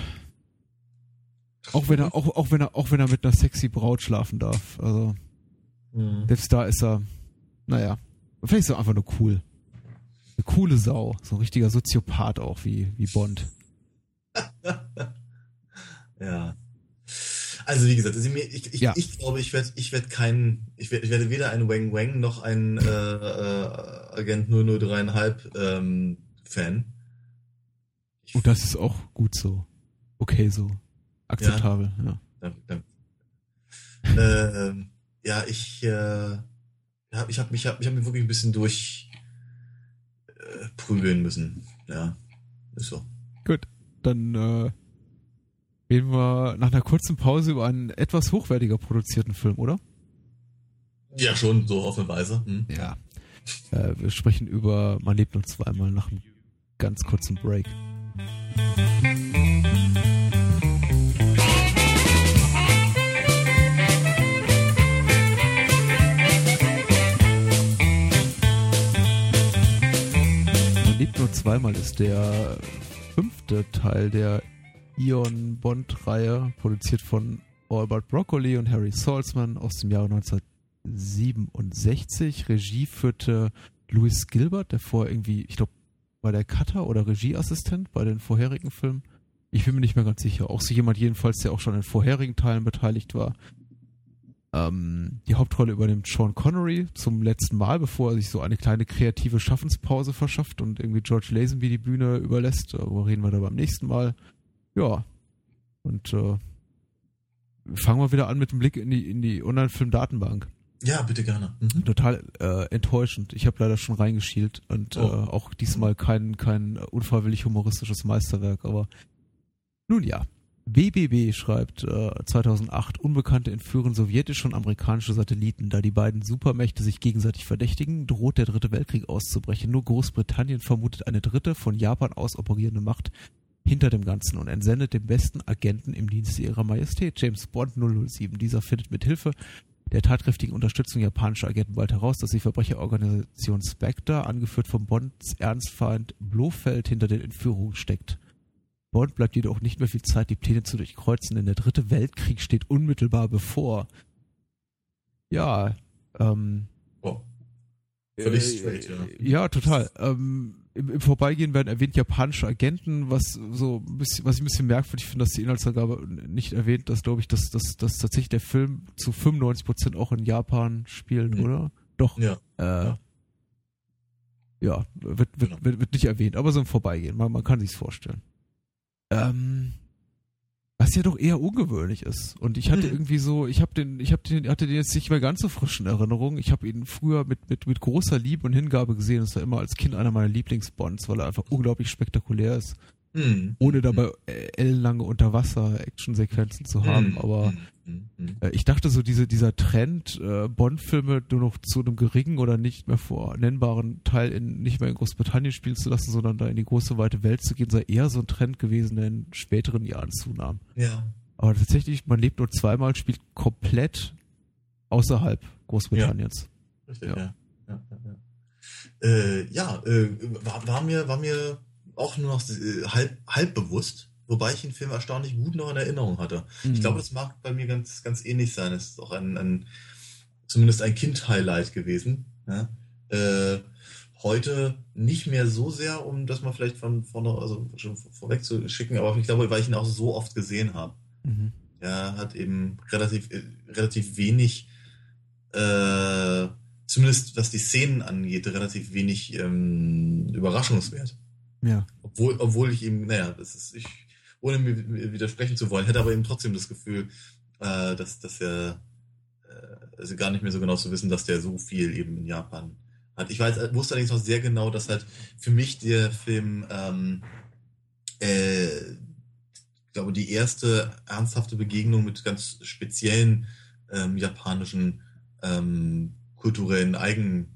Auch wenn er, auch, auch wenn er, auch wenn er mit einer sexy Braut schlafen darf. Also, mhm. selbst da ist er, naja, vielleicht ist er einfach nur cool. Eine coole Sau. So ein richtiger Soziopath auch, wie, wie Bond. ja. Also wie gesagt, also ich, ich, ja. ich glaube, ich werde ich werd keinen, ich werde, ich werde weder ein Wang Wang noch ein äh, äh, Agent 003,5 ähm, Fan. Ich Und das ist auch gut so. Okay so. Akzeptabel, ja. ja. Danke, danke. äh, ja, ich, äh, ja, ich habe mich, hab, ich hab mich wirklich ein bisschen durch äh, müssen. Ja, ist so. Gut, dann äh, reden wir nach einer kurzen Pause über einen etwas hochwertiger produzierten Film, oder? Ja, schon, so auf eine Weise. Hm. Ja. Äh, wir sprechen über Man lebt nur zweimal nach einem ganz kurzen Break. Man lebt nur zweimal ist der fünfte Teil der Ion Bond-Reihe, produziert von Albert Broccoli und Harry Salzman aus dem Jahre 1967. Regie führte Louis Gilbert, der vorher irgendwie, ich glaube, war der Cutter oder Regieassistent bei den vorherigen Filmen. Ich bin mir nicht mehr ganz sicher. Auch so jemand jedenfalls, der auch schon in vorherigen Teilen beteiligt war. Ähm, die Hauptrolle übernimmt Sean Connery zum letzten Mal, bevor er sich so eine kleine kreative Schaffenspause verschafft und irgendwie George Lazenby die Bühne überlässt. Darüber reden wir da beim nächsten Mal. Ja. Und äh, fangen wir wieder an mit dem Blick in die, in die Online-Film-Datenbank. Ja, bitte gerne. Mhm. Total äh, enttäuschend. Ich habe leider schon reingeschielt und oh. äh, auch diesmal kein, kein unfreiwillig humoristisches Meisterwerk, aber nun ja. BBB schreibt äh, 2008, Unbekannte entführen sowjetische und amerikanische Satelliten. Da die beiden Supermächte sich gegenseitig verdächtigen, droht der dritte Weltkrieg auszubrechen. Nur Großbritannien vermutet eine dritte, von Japan aus operierende Macht hinter dem Ganzen und entsendet den besten Agenten im Dienste ihrer Majestät, James Bond 007. Dieser findet mit Hilfe der tatkräftigen Unterstützung japanischer Agenten bald heraus, dass die Verbrecherorganisation Spectre, angeführt vom Bonds Ernstfeind Blofeld, hinter den Entführungen steckt. Bond bleibt jedoch nicht mehr viel Zeit, die Pläne zu durchkreuzen, denn der dritte Weltkrieg steht unmittelbar bevor. Ja, ähm. Oh. Völlig äh, straight, ja. Ja, total. Ähm, im, im Vorbeigehen werden erwähnt japanische Agenten, was so ein bisschen, was ich ein bisschen merkwürdig finde, dass die Inhaltsangabe nicht erwähnt, dass glaube ich, dass, dass, dass tatsächlich der Film zu 95 Prozent auch in Japan spielt, mhm. oder? Doch. Ja. Äh, ja. ja. wird, wird, genau. wird, wird nicht erwähnt, aber so im Vorbeigehen, man, man kann sich's vorstellen. Ähm, was ja doch eher ungewöhnlich ist. Und ich hatte mhm. irgendwie so, ich habe den, ich habe den, hatte den jetzt nicht mehr ganz so frisch in Erinnerung. Ich habe ihn früher mit, mit, mit großer Liebe und Hingabe gesehen. Das war immer als Kind einer meiner Lieblingsbonds, weil er einfach unglaublich spektakulär ist. Mhm. Ohne dabei mhm. ellenlange Unterwasser-Action-Sequenzen zu haben. Mhm. Aber mhm. äh, ich dachte so, diese, dieser Trend, äh, Bond-Filme nur noch zu einem geringen oder nicht mehr vornennbaren Teil in, nicht mehr in Großbritannien spielen zu lassen, sondern da in die große weite Welt zu gehen, sei eher so ein Trend gewesen, der in späteren Jahren zunahm. Ja. Aber tatsächlich, man lebt nur zweimal, spielt komplett außerhalb Großbritanniens. Ja. Richtig, ja. Ja, ja, ja. Äh, ja äh, war, war, mir, war mir auch nur noch äh, halb, halb bewusst, wobei ich den Film erstaunlich gut noch in Erinnerung hatte. Mhm. Ich glaube, das mag bei mir ganz, ganz ähnlich sein. Es ist auch ein, ein zumindest ein Kind-Highlight gewesen. Ja? Äh, heute nicht mehr so sehr, um das mal vielleicht von vorne, also schon vorweg zu schicken, aber ich glaube, weil ich ihn auch so oft gesehen habe. Mhm. Ja, hat eben relativ, äh, relativ wenig, äh, zumindest was die Szenen angeht, relativ wenig ähm, Überraschungswert. Ja. Obwohl, obwohl ich eben, naja, das ist, ich, ohne mir widersprechen zu wollen, hätte aber eben trotzdem das Gefühl, äh, dass, dass er, äh, also gar nicht mehr so genau zu wissen, dass der so viel eben in Japan hat. Ich weiß, wusste allerdings noch sehr genau, dass halt für mich der Film, ähm, äh, ich glaube, die erste ernsthafte Begegnung mit ganz speziellen ähm, japanischen ähm, kulturellen Eigenheiten.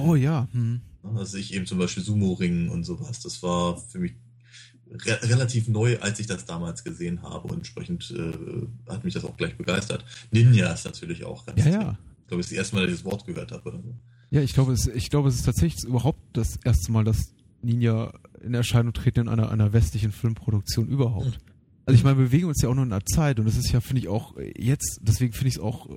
Oh ja. Hm. Also ich eben zum Beispiel Sumo-Ringen und sowas. Das war für mich re relativ neu, als ich das damals gesehen habe. Und entsprechend äh, hat mich das auch gleich begeistert. Ninja ist natürlich auch ganz. Ja, ja. Ich glaube, es ist das erste Mal, dass ich das Wort gehört habe. Oder so. Ja, ich glaube, es, ich glaube, es ist tatsächlich überhaupt das erste Mal, dass Ninja in Erscheinung treten in einer, einer westlichen Filmproduktion überhaupt. Mhm. Also ich meine, wir bewegen uns ja auch nur in einer Zeit und das ist ja, finde ich, auch jetzt, deswegen finde ich es auch äh,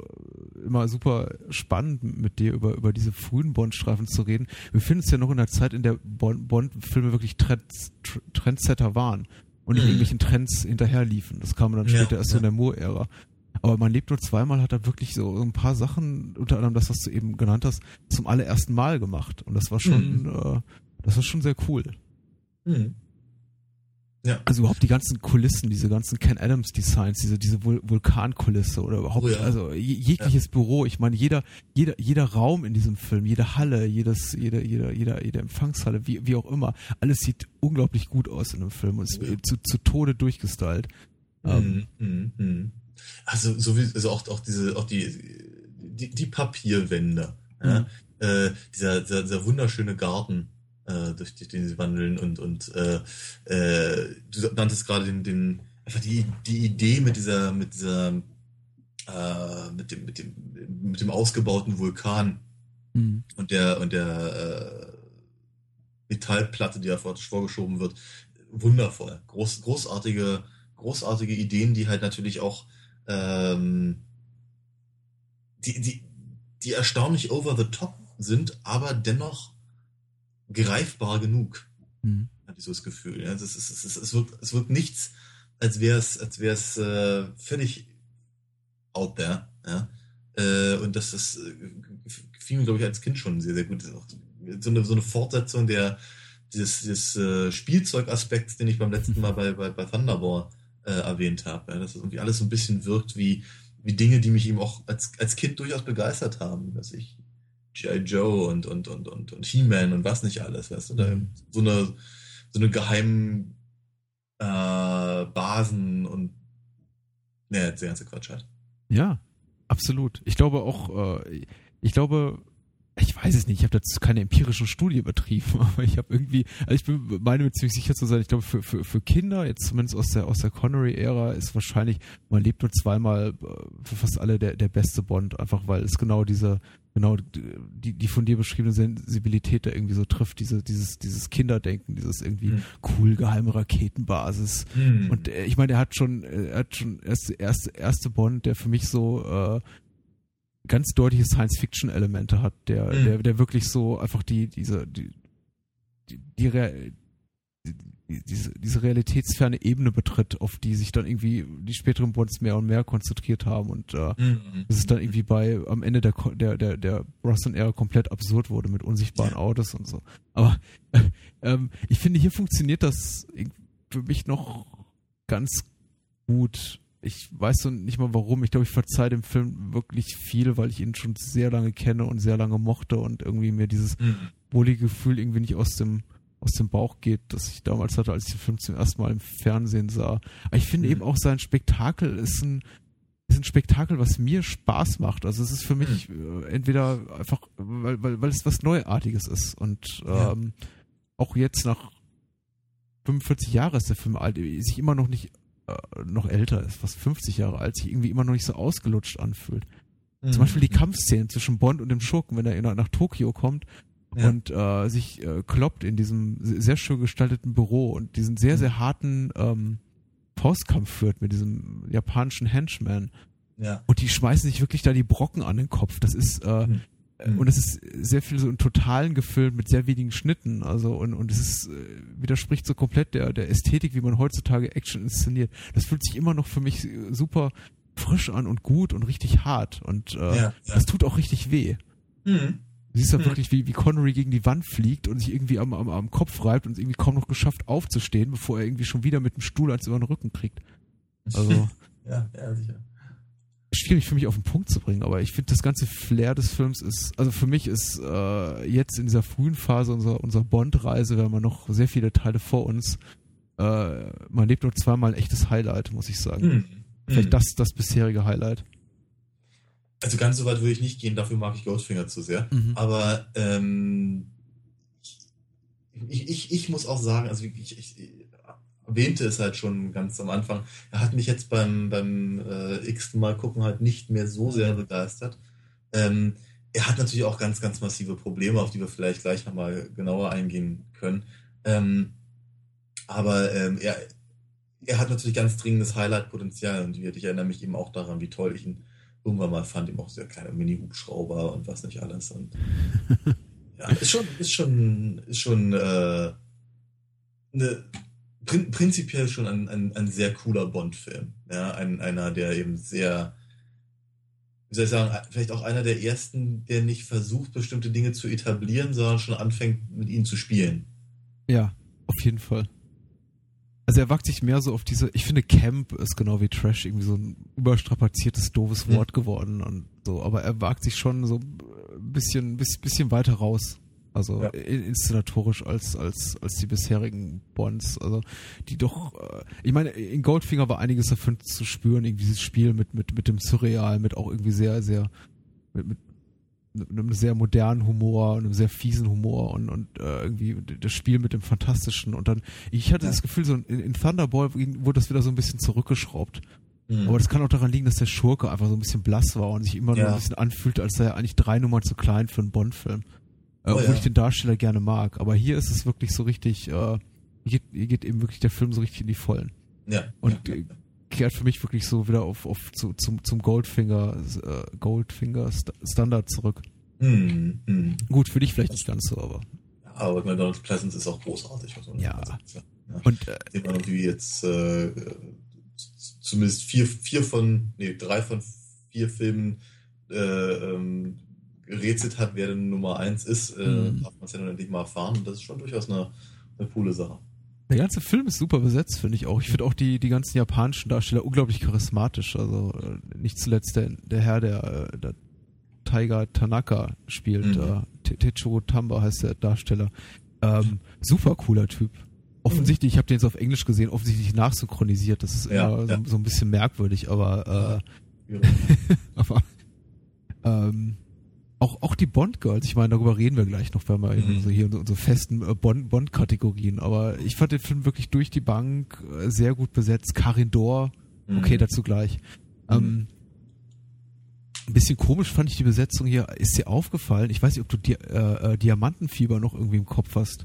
immer super spannend, mit dir über, über diese frühen Bond-Streifen zu reden. Wir finden uns ja noch in einer Zeit, in der Bond-Filme wirklich Trends, Trendsetter waren und in mhm. irgendwelchen Trends hinterherliefen. Das kam dann später ja, erst ja. in der Moore-Ära. Aber man lebt nur zweimal, hat er wirklich so ein paar Sachen, unter anderem das, was du eben genannt hast, zum allerersten Mal gemacht. Und das war schon, mhm. äh, das war schon sehr cool. Mhm. Ja. Also überhaupt die ganzen Kulissen, diese ganzen Ken Adams Designs, diese diese Vul Vulkankulisse oder überhaupt, oh ja. also jegliches ja. Büro. Ich meine, jeder jeder jeder Raum in diesem Film, jede Halle, jedes jede jeder jeder jede Empfangshalle, wie wie auch immer, alles sieht unglaublich gut aus in dem Film und ist ja. zu zu Tode durchgestylt. Mhm, ähm, mh, mh. Also so wie also auch auch diese auch die die, die Papierwände? Mhm. Äh, dieser, dieser dieser wunderschöne Garten äh, durch, durch den sie wandeln und und äh, äh, du nanntest gerade den, den einfach die die Idee mit dieser mit dieser äh, mit dem mit dem mit dem ausgebauten Vulkan mhm. und der und der äh, Metallplatte, die da vorgeschoben wird, wundervoll, groß großartige großartige Ideen, die halt natürlich auch ähm, die die die erstaunlich over the top sind, aber dennoch greifbar genug. Mhm. Hatte ich so das Gefühl. Ja, es, es, ist, es, wirkt, es wirkt nichts, als wäre es als wär's, äh, völlig out there. Ja? Äh, und das ist, äh, gefiel mir, glaube ich, als Kind schon sehr, sehr gut. So eine, so eine Fortsetzung der dieses, dieses äh, Spielzeugaspekt, den ich beim letzten Mal bei, bei, bei Thunderball äh, erwähnt habe. Ja? Dass das irgendwie alles so ein bisschen wirkt wie, wie Dinge, die mich eben auch als, als Kind durchaus begeistert haben. Dass ich G.I. Joe und, und, und, und, und He-Man und was nicht alles, weißt du, da mhm. so eine, so eine geheimen äh, Basen und ne, der ganze Quatsch halt. Ja, absolut. Ich glaube auch, äh, ich glaube, ich weiß es nicht, ich habe dazu keine empirischen Studie betrieben, aber ich habe irgendwie, also ich bin, meine mir ziemlich sicher zu sein, ich glaube für, für, für Kinder, jetzt zumindest aus der, aus der Connery-Ära, ist wahrscheinlich, man lebt nur zweimal äh, für fast alle der, der beste Bond, einfach weil es genau diese, genau die, die von dir beschriebene Sensibilität da irgendwie so trifft, diese, dieses, dieses Kinderdenken, dieses irgendwie mhm. cool geheime Raketenbasis. Mhm. Und äh, ich meine, er hat schon, er hat schon erste, erste, erste Bond, der für mich so äh, ganz deutliche Science-Fiction-Elemente hat, der, mhm. der, der wirklich so einfach die, diese, die, die, die, die, diese, diese realitätsferne Ebene betritt, auf die sich dann irgendwie die späteren Bonds mehr und mehr konzentriert haben und äh, mhm. es ist dann irgendwie bei am Ende der der der, der Brosnan-Ära komplett absurd wurde mit unsichtbaren. Autos und so. Aber äh, ähm, ich finde, hier funktioniert das für mich noch ganz gut ich weiß so nicht mal warum. Ich glaube, ich verzeihe dem Film wirklich viel, weil ich ihn schon sehr lange kenne und sehr lange mochte und irgendwie mir dieses mhm. wohlige Gefühl irgendwie nicht aus dem aus dem Bauch geht, das ich damals hatte, als ich den Film zum ersten Mal im Fernsehen sah. Aber ich finde mhm. eben auch sein Spektakel ist ein ist ein Spektakel, was mir Spaß macht. Also es ist für mich mhm. entweder einfach, weil, weil, weil es was Neuartiges ist und ja. ähm, auch jetzt nach 45 Jahren ist der Film alt, sich immer noch nicht äh, noch älter ist, fast 50 Jahre alt, sich irgendwie immer noch nicht so ausgelutscht anfühlt. Mhm. Zum Beispiel die Kampfszenen zwischen Bond und dem Schurken, wenn er nach Tokio kommt ja. und äh, sich äh, kloppt in diesem sehr schön gestalteten Büro und diesen sehr, sehr harten ähm, Faustkampf führt mit diesem japanischen Henchman. Ja. Und die schmeißen sich wirklich da die Brocken an den Kopf. Das ist, äh, mhm. Mhm. Und es ist sehr viel so in Totalen gefüllt mit sehr wenigen Schnitten. Also und, und es ist, äh, widerspricht so komplett der, der Ästhetik, wie man heutzutage Action inszeniert. Das fühlt sich immer noch für mich super frisch an und gut und richtig hart. Und äh, ja, ja. das tut auch richtig weh. Mhm. Du siehst ja mhm. wirklich, wie, wie Connery gegen die Wand fliegt und sich irgendwie am, am, am Kopf reibt und irgendwie kaum noch geschafft aufzustehen, bevor er irgendwie schon wieder mit dem Stuhl ans über den Rücken kriegt. Also. ja, ja, sicher. schwierig für mich auf den Punkt zu bringen, aber ich finde das ganze Flair des Films ist, also für mich ist äh, jetzt in dieser frühen Phase unserer, unserer Bond-Reise, wir haben ja noch sehr viele Teile vor uns, äh, man lebt nur zweimal ein echtes Highlight, muss ich sagen. Hm. Vielleicht Hm. das, das bisherige Highlight. Also ganz so weit würde ich nicht gehen, dafür mag ich Goldfinger zu sehr. Mhm. Aber ähm, ich, ich, ich muss auch sagen, also ich, ich, ich erwähnte es halt schon ganz am Anfang, er hat mich jetzt beim, beim äh, x Mal gucken halt nicht mehr so sehr begeistert. Ähm, er hat natürlich auch ganz, ganz massive Probleme, auf die wir vielleicht gleich nochmal genauer eingehen können. Ähm, aber ähm, er, er hat natürlich ganz dringendes Highlight-Potenzial und ich erinnere mich eben auch daran, wie toll ich ihn irgendwann mal fand, eben auch sehr kleine Mini-Hubschrauber und was nicht alles. Und ja, ist schon, ist schon, ist schon äh, eine, prin prinzipiell schon ein, ein, ein sehr cooler Bond-Film. Ja, ein, einer, der eben sehr, wie soll ich sagen, vielleicht auch einer der ersten, der nicht versucht, bestimmte Dinge zu etablieren, sondern schon anfängt, mit ihnen zu spielen. Ja, auf jeden Fall. Also er wagt sich mehr so auf diese, ich finde Camp ist genau wie Trash irgendwie so ein überstrapaziertes, doofes Mhm. Wort geworden und so, aber er wagt sich schon so ein bisschen, bis- bisschen weiter raus. Also Ja. in- inszenatorisch als, als, als die bisherigen Bonds. Also die doch, äh, ich meine, in Goldfinger war einiges davon zu spüren, irgendwie dieses Spiel mit, mit, mit dem Surreal, mit auch irgendwie sehr, sehr, mit, mit einem sehr modernen Humor, einem sehr fiesen Humor und, und äh, irgendwie das Spiel mit dem Fantastischen. Und dann, ich hatte Ja. das Gefühl, so in, in Thunderball wurde das wieder so ein bisschen zurückgeschraubt. Mhm. Aber das kann auch daran liegen, dass der Schurke einfach so ein bisschen blass war und sich immer nur Ja. ein bisschen anfühlt, als sei er eigentlich drei Nummern zu klein für einen Bond-Film. Äh, Oh obwohl ja. ich den Darsteller gerne mag. Aber hier ist es wirklich so richtig, äh, hier geht, hier geht eben wirklich der Film so richtig in die Vollen. ja, Und ja, äh, kehrt für mich wirklich so wieder auf, auf zu, zum, zum Goldfinger, äh, Goldfinger St Standard zurück. Mhm, mhm. Gut, für dich vielleicht nicht ganz so, aber. Aber Donald Pleasance ist auch großartig. man Ja. ja. Und äh, man irgendwie jetzt äh, zumindest vier, vier von, nee, drei von vier Filmen äh, ähm, gerätselt hat, wer denn Nummer eins ist, äh, Mhm. darf man es ja dann endlich mal erfahren. Und das ist schon durchaus eine, eine coole Sache. Der ganze Film ist super besetzt, finde ich auch. Ich finde auch die, die ganzen japanischen Darsteller unglaublich charismatisch. Also äh, nicht zuletzt der, der Herr, der, äh, der Taiga Tanaka spielt, Mhm. äh, Te- Tetsuo Tamba heißt der Darsteller. Ähm, super cooler Typ. Offensichtlich, ich habe den jetzt auf Englisch gesehen, offensichtlich nachsynchronisiert. Das ist Ja, immer ja. So, so ein bisschen merkwürdig, aber äh, Aber ähm, auch, auch die Bond-Girls, ich meine, darüber reden wir gleich noch, wenn wir Mhm. so hier unsere festen äh, Bond- Bond-Kategorien, aber ich fand den Film wirklich durch die Bank äh, sehr gut besetzt. Karin Dor, okay, Mhm. dazu gleich. Ähm, ein bisschen komisch fand ich die Besetzung hier. Ist dir aufgefallen? Ich weiß nicht, ob du Di äh, äh, Diamantenfieber noch irgendwie im Kopf hast.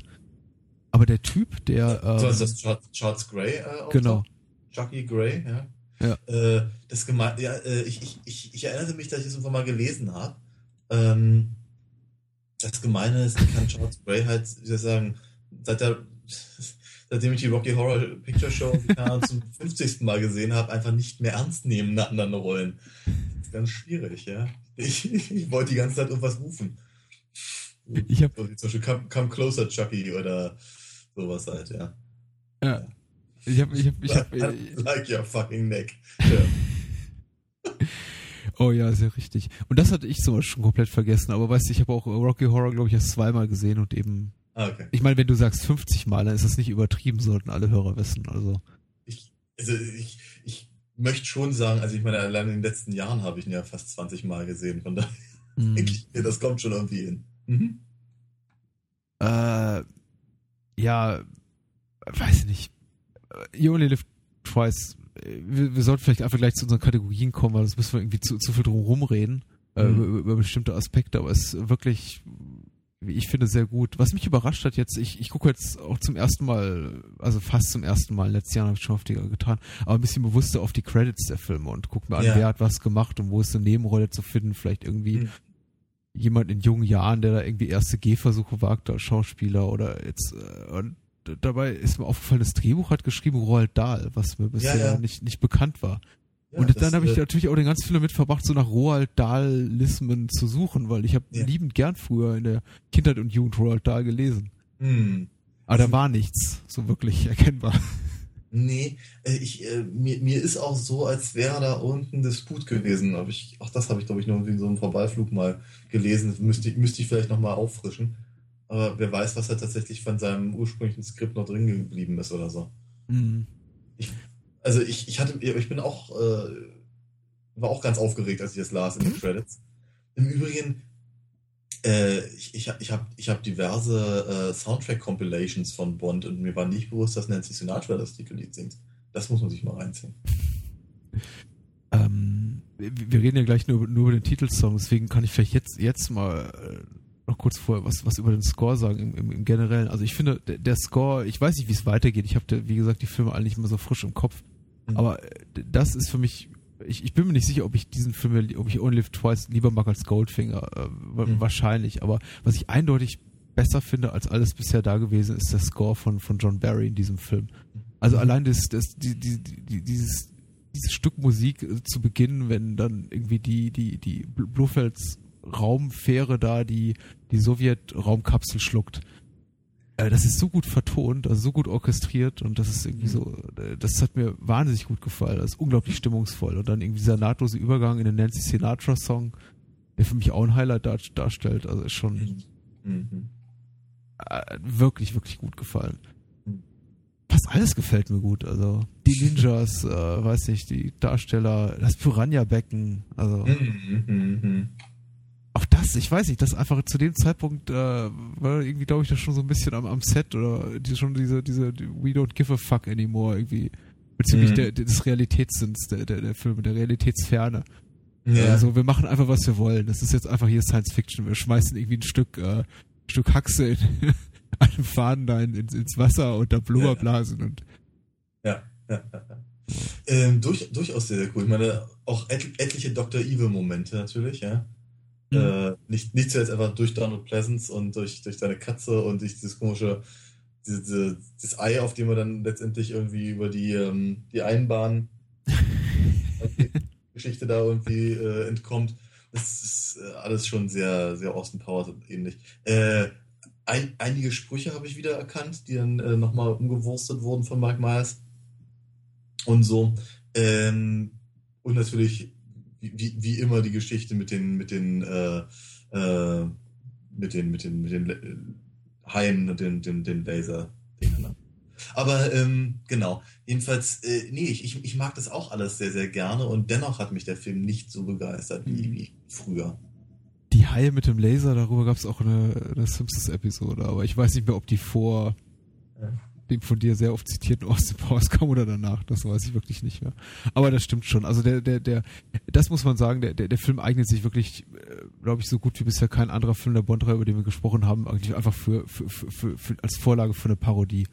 Aber der Typ, der. Ähm, so ist das Charles, Charles Gray äh, Genau. Chucky Gray, ja. Ja. Äh, das gemein, ja, äh, ich, ich, ich, ich erinnere mich, dass ich das irgendwann mal gelesen habe. Ähm, das Gemeine ist, ich kann Charles Gray halt, wie soll ich sagen, seit der, seitdem ich die Rocky Horror Picture Show zum 50. Mal gesehen habe, einfach nicht mehr ernst nehmen in anderen Rollen. Das ist ganz schwierig, ja. Ich, ich wollte die ganze Zeit irgendwas rufen. Ich hab- zum Beispiel Come, Come Closer Chucky oder sowas halt, ja. ja. Ich habe, ich habe, ich hab, like your fucking neck. Ja. Oh ja, sehr richtig. Und das hatte ich sowas schon komplett vergessen. Aber weißt du, ich habe auch Rocky Horror, glaube ich, erst zweimal gesehen und eben. Ah, okay. Ich meine, wenn du sagst 50 Mal, dann ist das nicht übertrieben, sollten alle Hörer wissen. Also. Ich, also ich, ich möchte schon sagen, also ich meine, allein in den letzten Jahren habe ich ihn ja fast 20 Mal gesehen. Von daher mh. denke ich mir, das kommt schon irgendwie hin. Mhm. Äh, ja, weiß nicht. Äh, You only live twice. Äh, Wir, wir sollten vielleicht einfach gleich zu unseren Kategorien kommen, weil sonst müssen wir irgendwie zu, zu viel drum rumreden äh, Mhm. über, über bestimmte Aspekte. Aber es ist wirklich, wie ich finde, sehr gut. Was mich überrascht hat jetzt, ich, ich gucke jetzt auch zum ersten Mal, also fast zum ersten Mal, letzten Jahren habe ich schon auf die getan, aber ein bisschen bewusster auf die Credits der Filme und guck mir an, Ja. wer hat was gemacht und wo ist eine Nebenrolle zu finden, vielleicht irgendwie Mhm. jemand in jungen Jahren, der da irgendwie erste Gehversuche wagt als Schauspieler oder jetzt äh, und dabei ist mir aufgefallen, das Drehbuch hat geschrieben Roald Dahl, was mir bisher ja. nicht nicht bekannt war. Ja, und dann habe ich äh, natürlich auch den ganzen Film damit verbracht, so nach Roald Dahl-Lismen zu suchen, weil ich habe Ja. liebend gern früher in der Kindheit und Jugend Roald Dahl gelesen. hm. Aber da Also- war nichts so wirklich erkennbar. Nee, äh, ich, äh, mir, mir ist auch so, als wäre da unten Disput gewesen. Aber ich, auch das habe ich, glaube ich, nur in so einem Vorbeiflug mal gelesen. Müsste, müsste ich vielleicht nochmal auffrischen. Aber wer weiß, was da tatsächlich von seinem ursprünglichen Skript noch drin geblieben ist oder so. Mhm. Ich, also ich, ich hatte, ich bin auch, äh, war auch ganz aufgeregt, als ich das las in den Credits. Im Übrigen, äh, ich, ich, ich habe ich hab diverse äh, Soundtrack-Compilations von Bond und mir war nicht bewusst, dass Nancy Sinatra das Titellied singt. Das muss man sich mal reinziehen. Ähm, wir, wir, reden ja gleich nur, nur über den Titelsong, deswegen kann ich vielleicht jetzt, jetzt mal äh, noch kurz vorher was, was über den Score sagen im, im, im Generellen. Also ich finde, der, der Score, ich weiß nicht, wie es weitergeht. Ich habe, wie gesagt, die Filme alle nicht mehr so frisch im Kopf. Mhm. Aber äh, das ist für mich ich, ich bin mir nicht sicher, ob ich diesen Film, ob ich Only Live Twice lieber mag als Goldfinger. Äh, mhm. Wahrscheinlich. Aber was ich eindeutig besser finde als alles bisher da gewesen, ist der Score von, von John Barry in diesem Film. Also allein das, das, die, die, die, dieses, dieses Stück Musik äh, zu Beginn, wenn dann irgendwie die, die, die Blofelds Raumfähre da die, die Sowjet-Raumkapsel schluckt äh, das ist so gut vertont, also so gut orchestriert und das ist irgendwie so, äh, das hat mir wahnsinnig gut gefallen. Das ist unglaublich stimmungsvoll. Und dann irgendwie dieser nahtlose Übergang in den Nancy Sinatra Song, der für mich auch ein Highlight dar darstellt. Also ist schon mhm. äh, wirklich, wirklich gut gefallen. Fast alles gefällt mir gut. Also die Ninjas, äh, weiß nicht, die Darsteller, das Piranha-Becken, also. Mhm. mhm auch das, ich weiß nicht, das einfach zu dem Zeitpunkt äh, war irgendwie, glaube ich, das schon so ein bisschen am, am Set oder die, schon diese, diese We don't give a fuck anymore irgendwie bezüglich mhm. der, des Realitätssinns der, der, der Filme, der Realitätsferne. Ja. Also wir machen einfach, was wir wollen. Das ist jetzt einfach hier Science Fiction. Wir schmeißen irgendwie ein Stück, äh, Stück Haxe in einem Faden da in, ins, ins Wasser und da Blubberblasen ja. und ja, ja, ja. Ähm, durch, durchaus sehr, sehr cool. Ich meine, auch et etliche Dr. Evil-Momente natürlich, ja. Mhm. Äh, nicht, nicht zuletzt einfach durch Donald Pleasance und durch, durch seine Katze und durch dieses komische, diese, diese, dieses Ei, auf dem er dann letztendlich irgendwie über die, ähm, die Einbahn Geschichte da irgendwie äh, entkommt. Das ist äh, alles schon sehr, sehr Austin Powers ähnlich. Äh, ein, einige Sprüche habe ich wieder erkannt, die dann äh, nochmal umgewurstet wurden von Mike Myers. Und so. Ähm, und natürlich wie, wie immer die Geschichte mit den, mit den, äh, äh, mit den, mit den, mit den Haien und den, den, den laser. Aber ähm, genau, jedenfalls, äh, nee, ich, ich, ich mag das auch alles sehr, sehr gerne und dennoch hat mich der Film nicht so begeistert wie, mhm. wie früher. Die Haie mit dem Laser, darüber gab es auch eine, eine Simpsons-Episode, aber ich weiß nicht mehr, ob die vor ja dem von dir sehr oft zitierten Austin Powers kam oder danach, das weiß ich wirklich nicht mehr. Aber das stimmt schon. Also der, der, der, das muss man sagen, der, der, der Film eignet sich wirklich, äh, glaube ich, so gut wie bisher kein anderer Film der Bond-Reihe, über den wir gesprochen haben, eigentlich einfach für, für, für, für, als Vorlage für eine Parodie.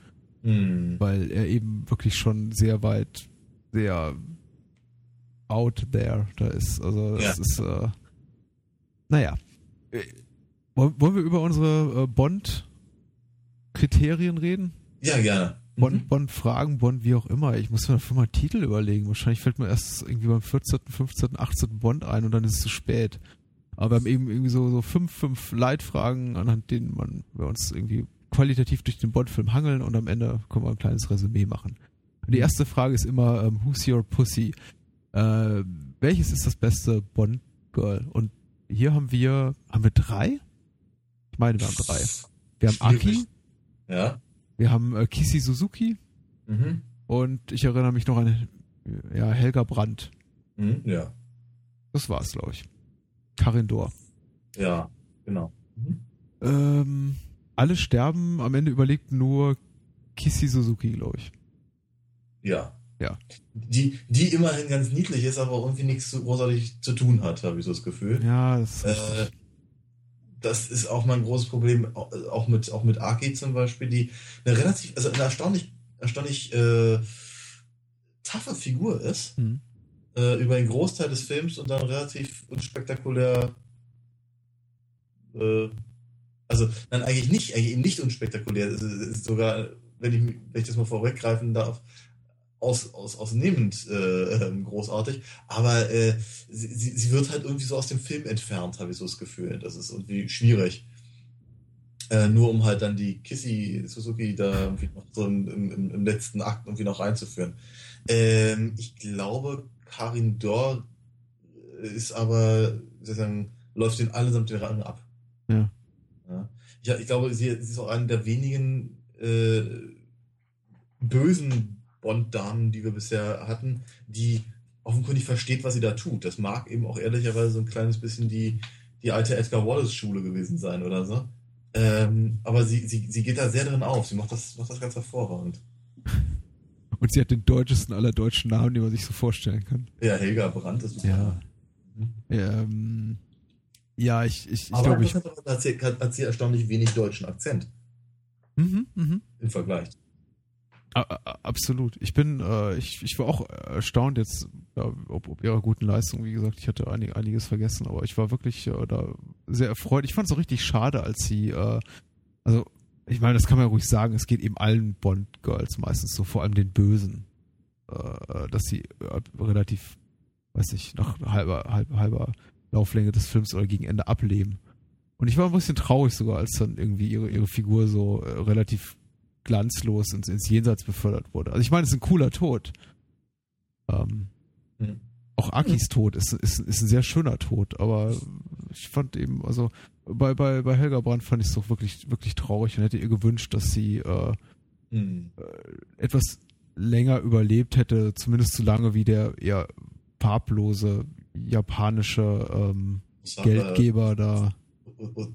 Mhm. Weil er eben wirklich schon sehr weit, sehr out there da ist. Also das ja. ist, äh, naja. Äh, wollen wir über unsere äh, Bond-Kriterien reden? Ja, gerne. Bonn, mhm. Bonn Fragen, Bonn, wie auch immer. Ich muss mir dafür mal Titel überlegen. Wahrscheinlich fällt mir erst irgendwie beim 14., 15., 18. Bond ein und dann ist es zu spät. Aber wir haben eben irgendwie so, so fünf, fünf Leitfragen, anhand denen man, wir uns irgendwie qualitativ durch den Bond-Film hangeln und am Ende können wir ein kleines Resümee machen. Und die erste Frage ist immer, ähm, who's your pussy? Äh, welches ist das beste Bond-Girl? Und hier haben wir, haben wir drei? Ich meine, wir haben drei. Wir haben Aki. Ja. Wir haben äh, Kisi Suzuki mhm. und ich erinnere mich noch an ja, Helga Brandt. Mhm, ja. Das war's, glaube ich. Karin Dor. Ja, genau. Mhm. Ähm, alle sterben, am Ende überlegt nur Kisi Suzuki, glaube ich. Ja. Ja. Die, die immerhin ganz niedlich ist, aber irgendwie nichts so großartig zu tun hat, habe ich so das Gefühl. Ja, das äh, das ist auch mein großes Problem, auch mit, auch mit Aki zum Beispiel, die eine relativ, also eine erstaunlich, erstaunlich äh, taffe Figur ist, mhm. äh, über einen Großteil des Films und dann relativ unspektakulär, äh, also dann eigentlich nicht, eigentlich nicht unspektakulär, sogar, wenn ich, wenn ich das mal vorweggreifen darf, aus, aus, ausnehmend äh, ähm, großartig, aber äh, sie, sie wird halt irgendwie so aus dem Film entfernt, habe ich so das Gefühl. Das ist irgendwie schwierig. Äh, nur um halt dann die Kissy Suzuki da irgendwie noch so im, im, im letzten Akt irgendwie noch reinzuführen. Ähm, ich glaube, Karin Dor ist aber, sozusagen, läuft den allesamt den Rang ab. Ja. ja. Ich, ich, glaube, sie, sie, ist auch eine der wenigen äh, bösen Bond-Damen, die wir bisher hatten, die offenkundig versteht, was sie da tut. Das mag eben auch ehrlicherweise so ein kleines bisschen die, die alte Edgar Wallace-Schule gewesen sein oder so. Ähm, aber sie, sie, sie geht da sehr drin auf. Sie macht das, macht das ganz hervorragend. Und sie hat den deutschesten aller deutschen Namen, die man sich so vorstellen kann. Ja, Helga Brandt ist super. Ja. Mhm. Ähm, ja, ich, ich, ich glaube, ich. Hat sie, hat sie erstaunlich wenig deutschen Akzent. Mhm, mh. Im Vergleich. Absolut. Ich bin, äh, ich, ich war auch erstaunt jetzt, ja, ob, ob ihrer guten Leistung. Wie gesagt, ich hatte einig, einiges vergessen, aber ich war wirklich äh, da sehr erfreut. Ich fand es auch richtig schade, als sie, äh, also ich meine, das kann man ja ruhig sagen, es geht eben allen Bond-Girls meistens so, vor allem den Bösen, äh, dass sie äh, relativ, weiß ich, nach halber, halber, halber Lauflänge des Films oder gegen Ende ableben. Und ich war ein bisschen traurig sogar, als dann irgendwie ihre, ihre Figur so äh, relativ glanzlos ins, ins Jenseits befördert wurde. Also ich meine, es ist ein cooler Tod. Ähm, mhm. Auch Akis Tod ist, ist, ist ein sehr schöner Tod, aber ich fand eben, also bei, bei, bei Helga Brandt fand ich es doch wirklich, wirklich traurig und hätte ihr gewünscht, dass sie äh, mhm. äh, etwas länger überlebt hätte, zumindest so lange wie der eher farblose japanische ähm, Geldgeber da.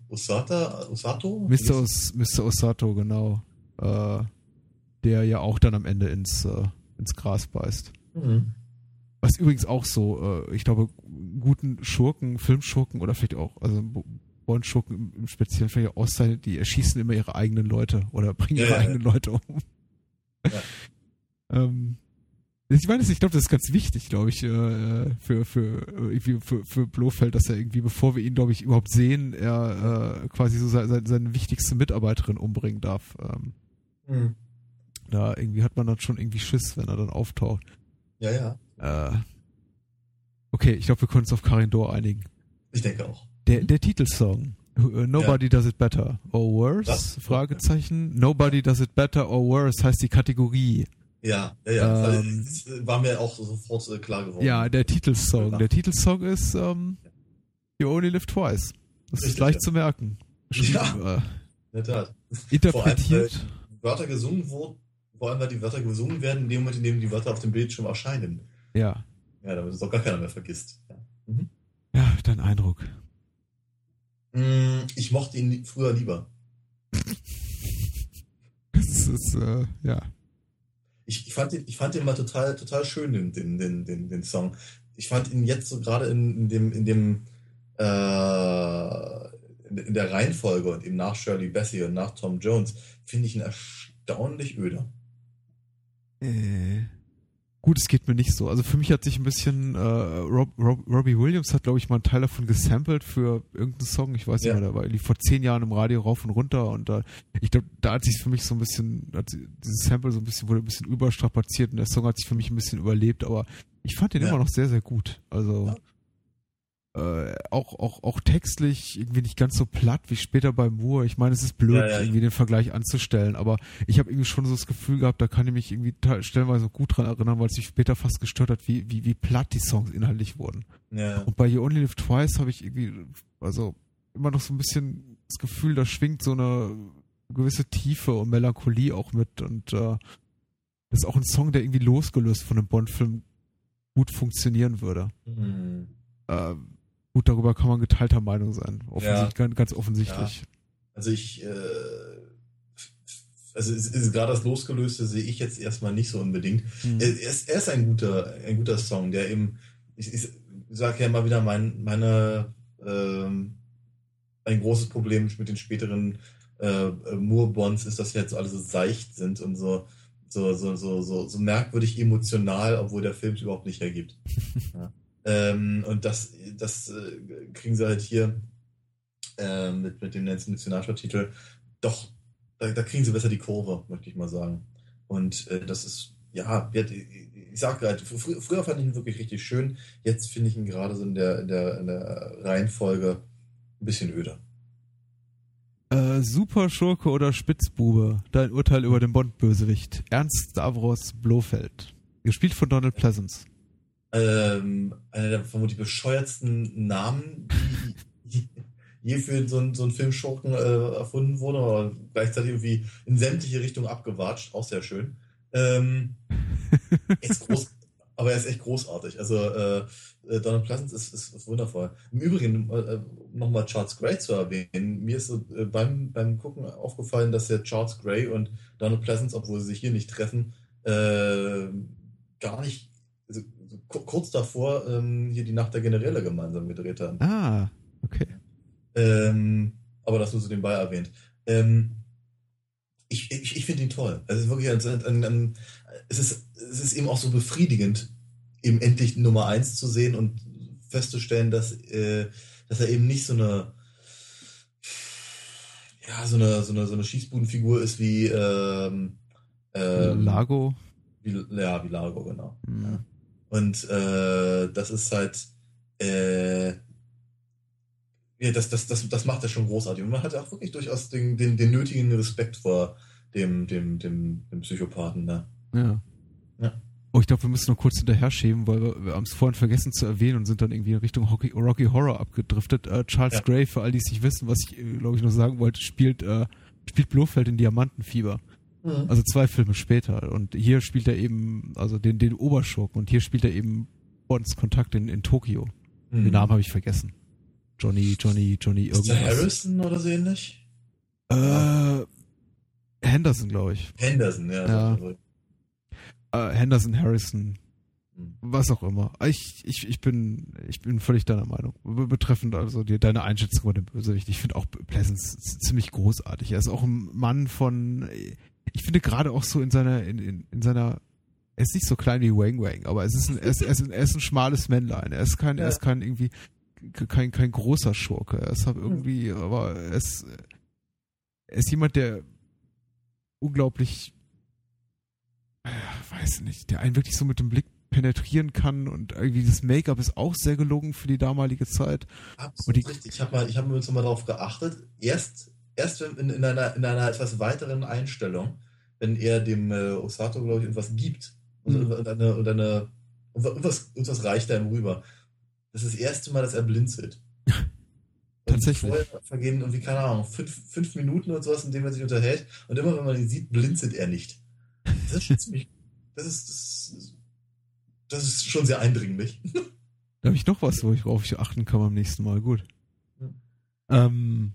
Osata, Osato? Mr. Os, Mr. Osato, genau äh, der ja auch dann am Ende ins, äh, ins Gras beißt. Mhm. Was übrigens auch so, äh, ich glaube, guten Schurken, Filmschurken oder vielleicht auch, also Bond-Schurken im, im Speziellen vielleicht auch auszeichnet, die erschießen immer ihre eigenen Leute oder bringen ihre ja, eigenen ja. Leute um. Ja. ähm, ich meine, ich glaube, das ist ganz wichtig, glaube ich, äh, für, für, irgendwie für, für Blofeld, dass er irgendwie, bevor wir ihn, glaube ich, überhaupt sehen, er äh, quasi so seine, seine wichtigste Mitarbeiterin umbringen darf. Ähm, Mhm. Da irgendwie hat man dann schon irgendwie Schiss, wenn er dann auftaucht. Ja, ja. Äh, okay, ich glaube, wir können uns auf Karin Dor einigen. Ich denke auch. Der, der Titelsong. Uh, Nobody ja. does it better or worse? Das? Fragezeichen. Nobody does it better or worse heißt die Kategorie. Ja, ja, ja. Ähm, das war mir auch sofort äh, klar geworden. Ja, der Titelsong. Ja. Der Titelsong ist ähm, You Only Live Twice. Das Richtig, ist leicht ja. zu merken. Ja, äh, in der Tat. Interpretiert. Allem, Wörter gesungen wurden, vor allem weil die Wörter gesungen werden, in dem Moment, in dem die Wörter auf dem Bildschirm erscheinen. Ja. Ja, damit es auch gar keiner mehr vergisst. Ja, mhm. ja dein Eindruck. Mm, ich mochte ihn früher lieber. das ist, äh, ja. Ich, ich, fand ihn, ich fand ihn mal total, total schön, den, den, den, den, den Song. Ich fand ihn jetzt so gerade in, in dem, in dem, äh, in, der Reihenfolge und eben nach Shirley Bassey und nach Tom Jones finde ich ihn erstaunlich öder. Äh, gut, es geht mir nicht so. Also für mich hat sich ein bisschen äh, Rob, Rob, Robbie Williams hat, glaube ich, mal einen Teil davon gesampelt für irgendeinen Song. Ich weiß nicht mehr, der war lief vor zehn Jahren im Radio rauf und runter und da, ich glaube, da hat sich für mich so ein bisschen, hat dieses Sample so ein bisschen, wurde ein bisschen überstrapaziert und der Song hat sich für mich ein bisschen überlebt, aber ich fand den ja. immer noch sehr, sehr gut. Also. Ja äh, auch, auch, auch textlich irgendwie nicht ganz so platt wie später bei Moore. Ich meine, es ist blöd, ja, ja, irgendwie den Vergleich anzustellen, aber ich habe irgendwie schon so das Gefühl gehabt, da kann ich mich irgendwie stellenweise gut dran erinnern, weil es mich später fast gestört hat, wie, wie, wie platt die Songs inhaltlich wurden. Ja. Und bei You Only Live Twice habe ich irgendwie, also immer noch so ein bisschen das Gefühl, da schwingt so eine gewisse Tiefe und Melancholie auch mit und äh, das ist auch ein Song, der irgendwie losgelöst von einem Bond-Film gut funktionieren würde. Mhm. Äh, gut, darüber kann man geteilter Meinung sein. Offensichtlich, ja. ganz, offensichtlich. Ja. Also ich, äh, also ist, ist gerade das Losgelöste sehe ich jetzt erstmal nicht so unbedingt. Mhm. Er, ist, er, ist, ein guter, ein guter Song, der eben, ich, ich sage ja immer wieder, mein, meine, ähm, ein großes Problem mit den späteren äh, Moore-Bonds ist, dass sie jetzt alle so seicht sind und so, so, so, so, so, so merkwürdig emotional, obwohl der Film es überhaupt nicht ergibt. ja. Ähm, und das, das äh, kriegen sie halt hier äh, mit, mit dem Nationalsporttitel doch, da, da, kriegen sie besser die Kurve, möchte ich mal sagen. Und äh, das ist, ja, ich sag gerade, fr früher fand ich ihn wirklich richtig schön, jetzt finde ich ihn gerade so in der, in der, in der Reihenfolge ein bisschen öder. Äh, Superschurke oder Spitzbube? Dein Urteil über den Bond-Bösewicht. Ernst Stavros Blofeld. Gespielt von Donald Pleasance. Ähm, einer der vermutlich bescheuertsten Namen, die je für so einen, so einen Filmschurken äh, erfunden wurde, aber gleichzeitig irgendwie in sämtliche Richtungen abgewatscht. Auch sehr schön. Ähm, ist groß, aber er ist echt großartig. Also äh, äh, Donald Pleasance ist, ist, wundervoll. Im Übrigen, äh, nochmal Charles Gray zu erwähnen, mir ist so, äh, beim, beim Gucken aufgefallen, dass ja Charles Gray und Donald Pleasance, obwohl sie sich hier nicht treffen, äh, gar nicht, also, kurz davor ähm, hier die Nacht der Generäle gemeinsam gedreht haben. Ah, okay. Ähm, aber das nur so nebenbei erwähnt. Ähm, ich ich, ich finde ihn toll. Also es ist wirklich ein, ein, ein, es, ist, es ist eben auch so befriedigend, eben endlich Nummer eins zu sehen und festzustellen, dass, äh, dass er eben nicht so eine ja, so eine, so eine, so eine Schießbudenfigur ist wie ähm, ähm, Lago. Wie, ja, wie Lago, genau. Mhm. Ja. Und äh, das ist halt äh, ja, das, das, das, das macht er schon großartig. Und man hat auch wirklich durchaus den, den, den nötigen Respekt vor dem, dem, dem, dem Psychopathen da. Ja. ja. Oh, ich glaube, wir müssen noch kurz hinterher schieben, weil wir, wir haben es vorhin vergessen zu erwähnen und sind dann irgendwie in Richtung Hockey, Rocky Horror abgedriftet. Äh, Charles ja. Gray, für all die es nicht wissen, was ich, äh, glaube ich, noch sagen wollte, spielt, äh, spielt Blofeld in Diamantenfieber. Mhm. Also zwei Filme später. Und hier spielt er eben, also den, den Oberschurken und hier spielt er eben Bonds Kontakt in, in Tokio. Mhm. Den Namen habe ich vergessen. Johnny, Johnny, Johnny irgendwas. Ist der Harrison oder so ähnlich? Äh, Henderson, glaube ich. Henderson, ja. ja. Äh, Henderson, Harrison, hm. was auch immer. Ich, ich, ich bin, ich bin völlig deiner Meinung. Betreffend also die, deine Einschätzung über den Bösewicht. Ich finde auch Pleasance ziemlich großartig. Er ist auch ein Mann von, ich finde gerade auch so in seiner, in, in, in seiner, er ist nicht so klein wie Wang Wang, aber es ist ein, er ist, er ist ein, er ist ein schmales Männlein. Er ist kein, ja. er ist kein irgendwie, kein, kein großer Schurke. Er ist halt irgendwie, aber er ist, er ist jemand, der unglaublich, äh, weiß nicht, der einen wirklich so mit dem Blick penetrieren kann und irgendwie das Make-up ist auch sehr gelungen für die damalige Zeit. Absolut die, richtig. Ich habe mal, ich habe übrigens mal darauf geachtet. Erst, erst in, in, einer, in einer etwas weiteren Einstellung, wenn er dem äh, Osato, glaube ich, irgendwas gibt und, mhm. und, eine, und, eine, und was, irgendwas reicht er ihm rüber. Das ist das erste Mal, dass er blinzelt. Tatsächlich. Vorher vergehen irgendwie, keine Ahnung, fünf, fünf Minuten oder sowas, in denen man sich unterhält. Und immer wenn man ihn sieht, blinzelt er nicht. Das ist ziemlich, das ist, das, das ist schon sehr eindringlich. Da habe ich noch was, worauf ich achten kann beim nächsten Mal. Gut. Hm. Ähm,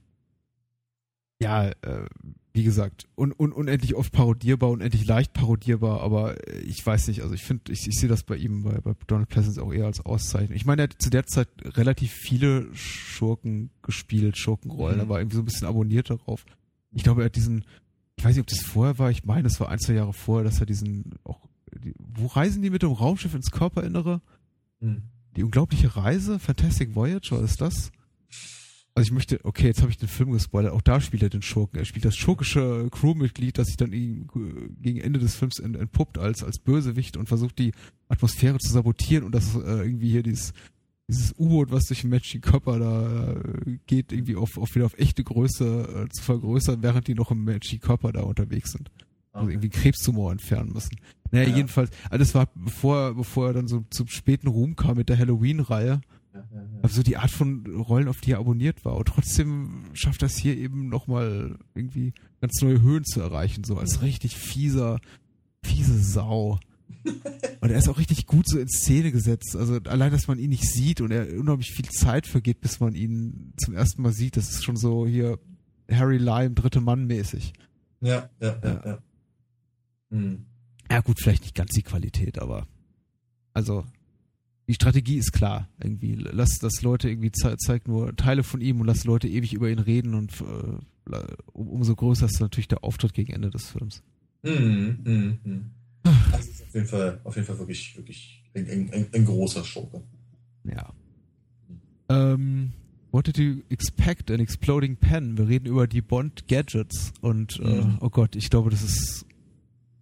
ja, äh, wie gesagt, un, un, unendlich oft parodierbar, unendlich leicht parodierbar, aber äh, ich weiß nicht, also ich finde, ich, ich sehe das bei ihm, bei, bei Donald Pleasance auch eher als Auszeichnung. Ich meine, er hat zu der Zeit relativ viele Schurken gespielt, Schurkenrollen, mhm. er war irgendwie so ein bisschen abonniert darauf. Ich glaube, er hat diesen, ich weiß nicht, ob das vorher war, ich meine, es war ein, zwei Jahre vorher, dass er diesen auch, die, wo reisen die mit dem Raumschiff ins Körperinnere? Mhm. Die unglaubliche Reise, Fantastic Voyage, was ist das? Also ich möchte, okay, jetzt habe ich den Film gespoilert, auch da spielt er den Schurken. Er spielt das schurkische Crewmitglied, das sich dann gegen Ende des Films entpuppt als, als Bösewicht und versucht die Atmosphäre zu sabotieren und das äh, irgendwie hier dieses, dieses U-Boot, was durch den Magic Körper da äh, geht, irgendwie auf, auf wieder auf echte Größe äh, zu vergrößern, während die noch im Magic Körper da unterwegs sind. Also irgendwie Krebstumor entfernen müssen. Naja, ja. jedenfalls, alles war bevor, bevor er dann so zum späten Ruhm kam mit der Halloween-Reihe also die Art von Rollen, auf die er abonniert war. Und trotzdem schafft das hier eben nochmal irgendwie ganz neue Höhen zu erreichen, so als richtig fieser, fiese Sau. Und er ist auch richtig gut so in Szene gesetzt. Also allein, dass man ihn nicht sieht und er unheimlich viel Zeit vergeht, bis man ihn zum ersten Mal sieht, das ist schon so hier Harry Lime, dritte Mann mäßig. Ja, ja, ja, ja. Hm. Ja gut, vielleicht nicht ganz die Qualität, aber also die Strategie ist klar. Irgendwie lass das Leute irgendwie ze zeigt nur Teile von ihm und lass Leute ewig über ihn reden und äh, umso größer ist natürlich der Auftritt gegen Ende des Films. Mhm, mh, mh. Das ist auf jeden Fall, auf jeden Fall wirklich, wirklich ein, ein, ein, großer Schurke. Ja. Ähm, what did you expect an exploding pen? Wir reden über die Bond Gadgets und äh, mhm. oh Gott, ich glaube, das ist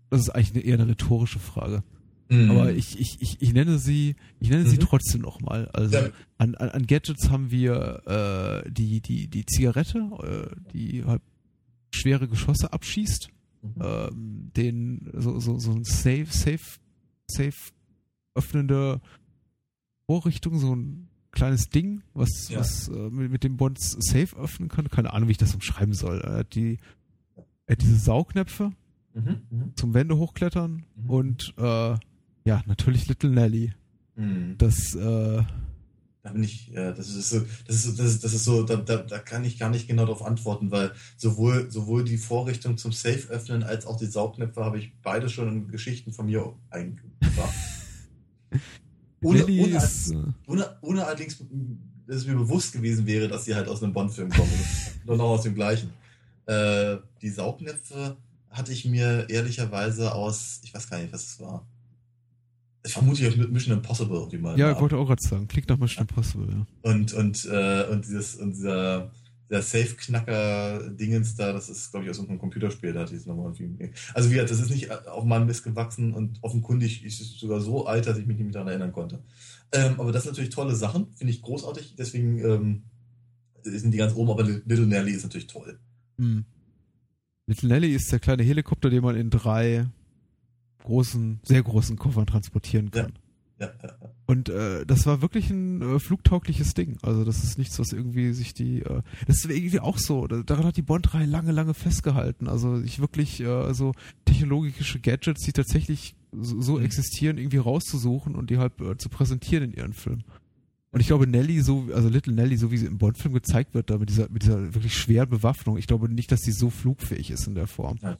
das ist eigentlich eine, eher eine rhetorische Frage. Mhm. Aber ich, ich, ich, ich nenne sie, ich nenne mhm. sie trotzdem nochmal. Also ja. an, an, an Gadgets haben wir äh, die, die, die Zigarette, äh, die halt schwere Geschosse abschießt. Mhm. Ähm, den so, so, so ein Safe, Safe, Safe öffnende Vorrichtung, so ein kleines Ding, was, ja. was äh, mit, mit dem Bond Safe öffnen kann. Keine Ahnung, wie ich das umschreiben soll. Er hat die, er hat diese Saugnäpfe mhm, mhm. zum Wände hochklettern mhm. und äh, ja, natürlich Little Nelly. Mhm. Das, äh, da bin ich, ja, das ist so, das ist, das ist, das ist so, da, da, da kann ich gar nicht genau darauf antworten, weil sowohl, sowohl die Vorrichtung zum Safe öffnen als auch die Saugnäpfe habe ich beide schon in Geschichten von mir eingebracht. ohne, ohne, ist, ohne, ohne allerdings, dass es mir bewusst gewesen wäre, dass sie halt aus einem Bond-Film kommen. Nur noch aus dem gleichen. Äh, die Saugnäpfe hatte ich mir ehrlicherweise aus, ich weiß gar nicht, was es war. Ich vermute ich mit Mission Impossible irgendwie mal. Ja, ich wollte auch gerade sagen. Klingt nach Mission Impossible, ja. Und, und, äh, und dieses, und dieser, der Safe-Knacker-Dingens da, das ist, glaube ich, aus irgendeinem Computerspiel, da hatte ich es nochmal irgendwie. Also wie gesagt, das ist nicht auf meinem Mist gewachsen und offenkundig ist es sogar so alt, dass ich mich nicht mehr daran erinnern konnte. Ähm, aber das sind natürlich tolle Sachen, finde ich großartig, deswegen ähm, sind die ganz oben, aber Little Nelly ist natürlich toll. Hm. Little Nelly ist der kleine Helikopter, den man in drei großen, sehr großen Koffern transportieren kann. Ja. Ja, ja, Und äh, das war wirklich ein äh, flugtaugliches Ding. Also das ist nichts, was irgendwie sich die. Äh, das ist irgendwie auch so. Daran hat die Bond-Reihe lange, lange festgehalten. Also ich wirklich äh, so technologische Gadgets, die tatsächlich so, so mhm. existieren, irgendwie rauszusuchen und die halt äh, zu präsentieren in ihren Filmen. Und ich glaube, Nelly, so, also Little Nelly, so wie sie im Bond-Film gezeigt wird, da mit dieser, mit dieser wirklich schweren Bewaffnung, ich glaube nicht, dass sie so flugfähig ist in der Form. Ja.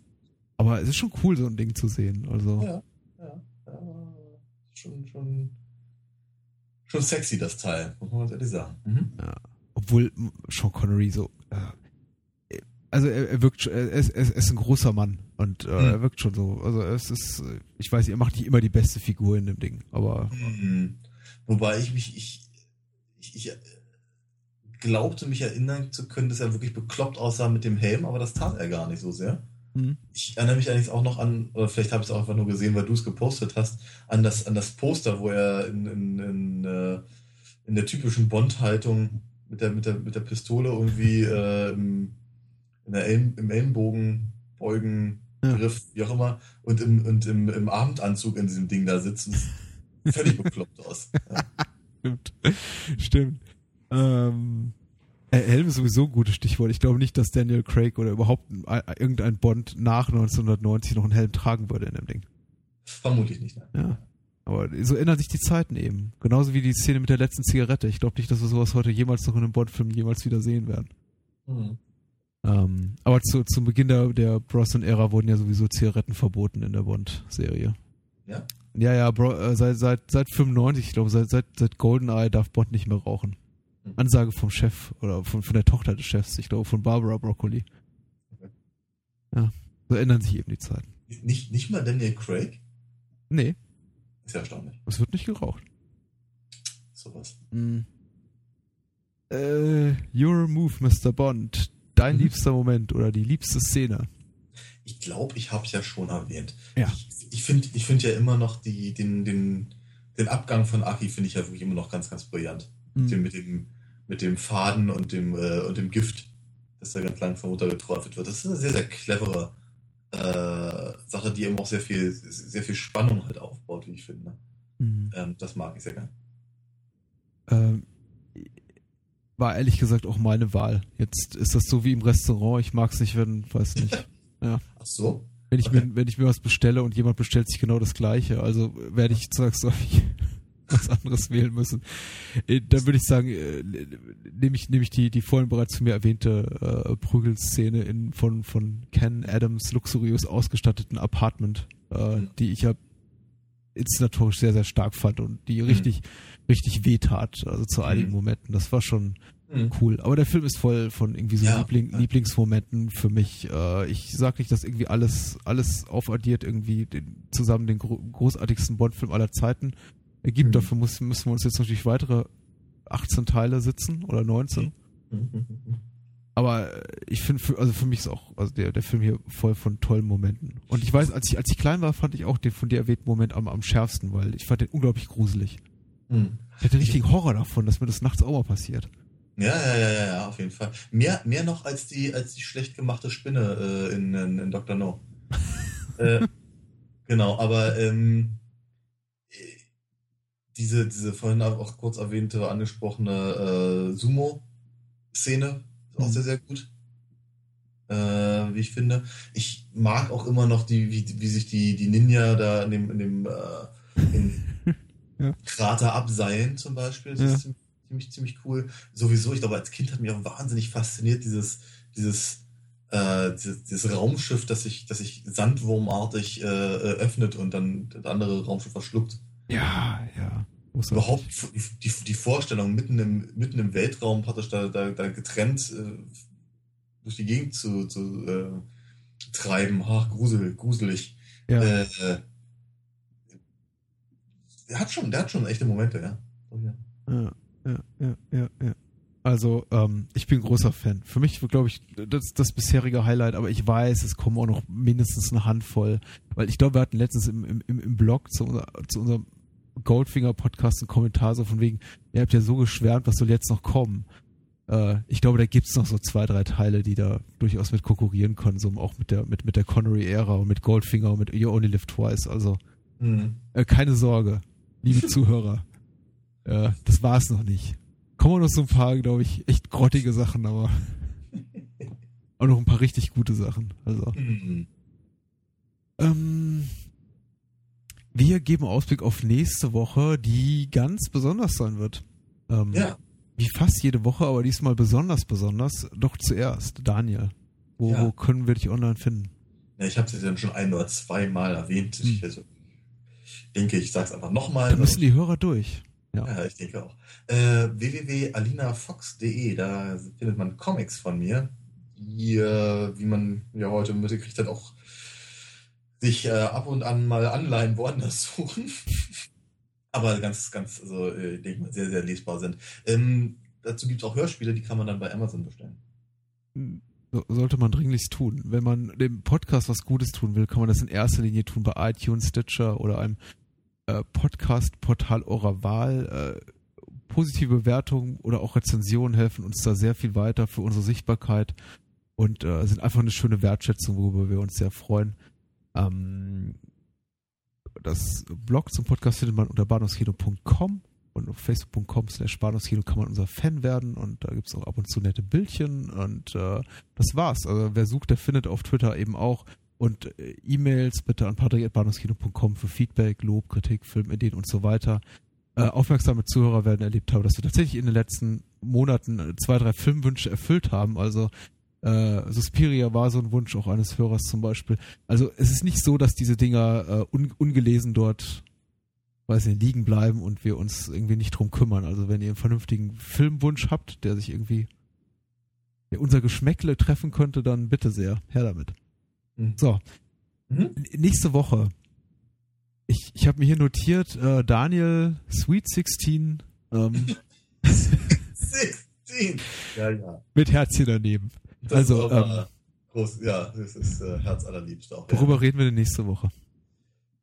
Aber es ist schon cool, so ein Ding zu sehen. Also. Ja, ja, ja. Schon, schon, schon sexy, das Teil, muss man ehrlich sagen. Mhm. Ja. Obwohl Sean Connery so. Äh, also er, er wirkt er ist, er ist ein großer Mann und äh, mhm. er wirkt schon so. Also es ist, ich weiß, er macht nicht immer die beste Figur in dem Ding, aber. Mhm. Wobei ich mich, ich, ich, ich glaubte mich erinnern zu können, dass er wirklich bekloppt aussah mit dem Helm, aber das tat er gar nicht so sehr. Mhm. Ich erinnere mich allerdings auch noch an, oder vielleicht habe ich es auch einfach nur gesehen, weil du es gepostet hast, an das, an das Poster, wo er in, in, in, äh, in der typischen Bond-Haltung mit der, mit, der, mit der Pistole irgendwie äh, im, in der El im Ellenbogen ja. Griff, wie auch immer, und im, und im, im Abendanzug in diesem Ding da sitzen. Völlig bekloppt aus. Ja. Stimmt. Stimmt. Ähm, äh, Helm ist sowieso ein gutes Stichwort. Ich glaube nicht, dass Daniel Craig oder überhaupt irgendein Bond nach 1990 noch einen Helm tragen würde in dem Ding. Vermutlich nicht. Ne? Ja. Aber so ändern sich die Zeiten eben. Genauso wie die Szene mit der letzten Zigarette. Ich glaube nicht, dass wir sowas heute jemals noch in einem Bond-Film jemals wieder sehen werden. Mhm. Ähm, aber zu, zum Beginn der, der Brosnan-Ära wurden ja sowieso Zigaretten verboten in der Bond-Serie. Ja? Ja, ja, Bro, äh, seit, seit, seit 95, ich glaube, seit, seit, seit GoldenEye darf Bond nicht mehr rauchen. Mhm. Ansage vom Chef oder von, von der Tochter des Chefs, ich glaube von Barbara Broccoli. Ja, so ändern sich eben die Zeiten. Nicht, nicht mal Daniel Craig? Nee. Ist ja erstaunlich. Es wird nicht geraucht. Sowas. Mm. Äh, your move, Mr. Bond. Dein mhm. liebster Moment oder die liebste Szene. Ich glaube, ich habe es ja schon erwähnt. Ja. Ich, ich finde ich find ja immer noch die, den, den, den Abgang von Aki finde ich ja wirklich immer noch ganz, ganz brillant mhm. mit, dem, mit, dem, mit dem Faden und dem, äh, und dem Gift, das da ganz lang vom Mutter geträufelt wird. Das ist eine sehr, sehr clevere äh, Sache, die eben auch sehr viel, sehr viel Spannung halt aufbaut, wie ich finde. Mhm. Ähm, das mag ich sehr gern. Ähm, war ehrlich gesagt auch meine Wahl. Jetzt ist das so wie im Restaurant. Ich mag es nicht, wenn, weiß nicht. Ja. Ach so. Wenn ich, okay. mir, wenn ich mir was bestelle und jemand bestellt sich genau das Gleiche, also werde ich, sagst du, was anderes wählen müssen. Äh, dann würde ich sagen, äh, nehme ich, nehme ich die, die vorhin bereits zu mir erwähnte äh, Prügelszene in, von, von Ken Adams luxuriös ausgestatteten Apartment, äh, mhm. die ich ja inszenatorisch sehr, sehr stark fand und die mhm. richtig, richtig wehtat, also zu einigen mhm. Momenten. Das war schon mhm. cool. Aber der Film ist voll von irgendwie so ja, Liebling, ja. Lieblingsmomenten für mich. Äh, ich sag nicht, dass irgendwie alles, alles aufaddiert irgendwie den, zusammen den gro großartigsten Bond-Film aller Zeiten ergibt. Mhm. Dafür muss, müssen wir uns jetzt natürlich weitere 18 Teile sitzen oder 19. Mhm. Aber äh, ich finde, also für mich ist auch also der, der Film hier voll von tollen Momenten. Und ich weiß, als ich, als ich klein war, fand ich auch den von dir erwähnten Moment am, am schärfsten, weil ich fand den unglaublich gruselig. Hm. Ich hatte richtigen Horror davon, dass mir das nachts auch mal passiert. Ja, ja, ja, ja, ja, auf jeden Fall. Mehr, mehr noch als die, als die schlecht gemachte Spinne äh, in, in, in Dr. No. äh, genau, aber ähm, diese, diese vorhin auch kurz erwähnte, angesprochene äh, Sumo-Szene ist auch mhm. sehr, sehr gut. Äh, wie ich finde. Ich mag auch immer noch die, wie, wie sich die, die Ninja da in dem, in dem äh, in ja. Krater abseilen zum Beispiel. Das ja. ist ziemlich, ziemlich cool. Sowieso, ich glaube, als Kind hat mich auch wahnsinnig fasziniert, dieses, dieses, äh, dieses, dieses Raumschiff, das sich, das sich sandwurmartig äh, öffnet und dann das andere Raumschiff verschluckt. Ja, ja. Überhaupt die, die Vorstellung, mitten im, mitten im Weltraum praktisch da, da, da getrennt äh, durch die Gegend zu, zu äh, treiben. Ach, grusel, gruselig. Ja. Äh, der hat schon, der hat schon echte Momente, ja. ja. Ja, ja, ja, ja, ja. Also, ähm, ich bin großer Fan. Für mich, glaube ich, das das bisherige Highlight, aber ich weiß, es kommen auch noch mindestens eine Handvoll. Weil ich glaube, wir hatten letztens im, im, im Blog zu, unser, zu unserem Goldfinger-Podcast einen Kommentar so von wegen, ihr habt ja so geschwärmt, was soll jetzt noch kommen? Äh, ich glaube, da gibt es noch so zwei, drei Teile, die da durchaus mit konkurrieren können, so auch mit der, mit, mit der Connery-Ära und mit Goldfinger und mit You Only Live Twice. Also mhm. äh, keine Sorge, liebe Zuhörer. Äh, das war es noch nicht. Kommen noch so ein paar, glaube ich, echt grottige Sachen, aber auch noch ein paar richtig gute Sachen. Also. Mhm. Ähm, wir geben Ausblick auf nächste Woche, die ganz besonders sein wird. Ähm, ja. Wie fast jede Woche, aber diesmal besonders besonders. Doch zuerst, Daniel. Wo, ja. wo können wir dich online finden? Ja, ich habe es ja schon ein oder zwei Mal erwähnt. Hm. Ich also, denke, ich sage es einfach nochmal. Da müssen die Hörer durch. Ja, ja ich denke auch. Äh, www.alinafox.de, da findet man Comics von mir, die, äh, wie man ja heute mitgekriegt hat, auch sich äh, ab und an mal Anleihen woanders suchen. Aber ganz, ganz, also äh, ich denke mal, sehr, sehr lesbar sind. Ähm, dazu gibt es auch Hörspiele, die kann man dann bei Amazon bestellen. So, sollte man dringlichst tun. Wenn man dem Podcast was Gutes tun will, kann man das in erster Linie tun bei iTunes, Stitcher oder einem äh, Podcast-Portal eurer Wahl. Äh, positive Bewertungen oder auch Rezensionen helfen uns da sehr viel weiter für unsere Sichtbarkeit und äh, sind einfach eine schöne Wertschätzung, worüber wir uns sehr freuen. Ähm, das Blog zum Podcast findet man unter bahnhofskino.com und auf facebook.com slash bahnhofskino kann man unser Fan werden und da gibt es auch ab und zu nette Bildchen und äh, das war's. Also wer sucht, der findet auf Twitter eben auch und äh, E-Mails bitte an patrick.bahnhofskino.com für Feedback, Lob, Kritik, Filmideen und so weiter. Äh, aufmerksame Zuhörer werden erlebt haben, dass wir tatsächlich in den letzten Monaten zwei, drei Filmwünsche erfüllt haben. Also äh, Suspiria war so ein Wunsch auch eines Hörers zum Beispiel. Also es ist nicht so, dass diese Dinger äh, un ungelesen dort, weiß nicht, liegen bleiben und wir uns irgendwie nicht drum kümmern. Also wenn ihr einen vernünftigen Filmwunsch habt, der sich irgendwie der unser Geschmäckle treffen könnte, dann bitte sehr, her damit. Mhm. So. Mhm. Nächste Woche. Ich, ich habe mir hier notiert, äh, Daniel Sweet 16. Ähm, 16. Ja, ja. Mit Herzchen daneben. Das also, ähm, groß, ja, das ist äh, Herz allerliebst auch. Worüber ja. reden wir denn nächste Woche?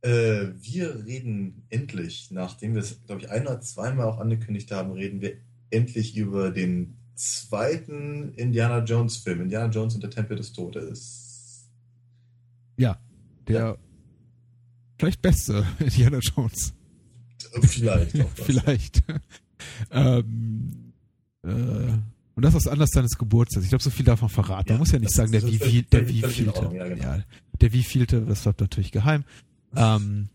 Äh, wir reden endlich, nachdem wir es, glaube ich, ein oder zweimal auch angekündigt haben, reden wir endlich über den zweiten Indiana Jones Film, Indiana Jones und der Tempel des Todes. Ja, der ja. vielleicht beste Indiana Jones. Vielleicht. Auch vielleicht. ähm, äh, und das aus Anlass seines Geburtstags. Ich glaube, so viel darf man verraten. Ja, man muss ja nicht sagen, der wie viel, der wie vielte. Ja, genau. ja, der wie vielte, das bleibt natürlich geheim. Ähm,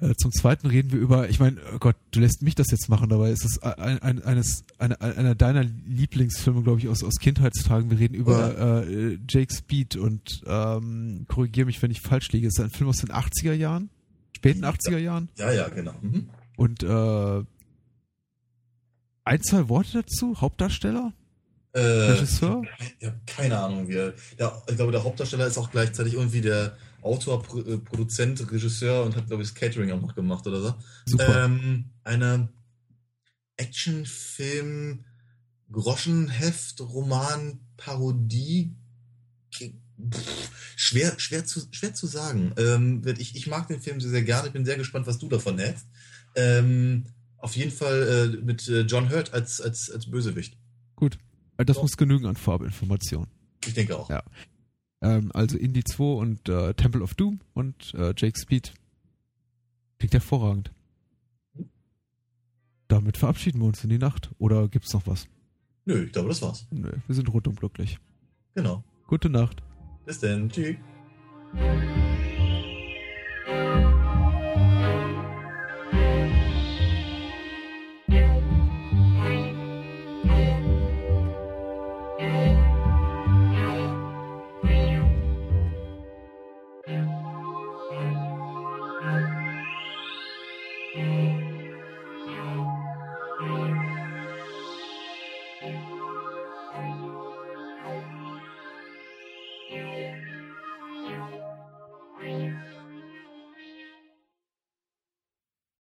äh, zum zweiten reden wir über, ich meine, oh Gott, du lässt mich das jetzt machen, dabei ist es ein, ein, eines, eine, einer deiner Lieblingsfilme, glaube ich, aus, aus Kindheitstagen. Wir reden über ja. äh, Jake Speed und ähm, korrigiere mich, wenn ich falsch liege. Ist ein Film aus den 80er Jahren? Späten 80er Jahren? Ja, ja, genau. Mhm. Und äh, ein, zwei Worte dazu? Hauptdarsteller? Äh, Regisseur? Ich habe keine Ahnung. Wie er, der, ich glaube, der Hauptdarsteller ist auch gleichzeitig irgendwie der Autor, Pro, äh, Produzent, Regisseur und hat, glaube ich, das Catering auch noch gemacht oder so. Super. Ähm, eine Actionfilm Groschenheft, Roman, Parodie. Pff, schwer, schwer zu, schwer zu sagen. Ähm, ich, ich mag den Film sehr, sehr gerne. Ich bin sehr gespannt, was du davon hältst. Ähm, auf jeden Fall äh, mit äh, John Hurt als, als, als Bösewicht. Gut. Das oh. muss genügen an Farbinformationen. Ich denke auch. Ja. Ähm, also Indie 2 und äh, Temple of Doom und äh, Jake Speed. Klingt hervorragend. Damit verabschieden wir uns in die Nacht. Oder gibt's noch was? Nö, ich glaube, das war's. Nö, wir sind rundum glücklich. Genau. Gute Nacht. Bis dann. Tschüss.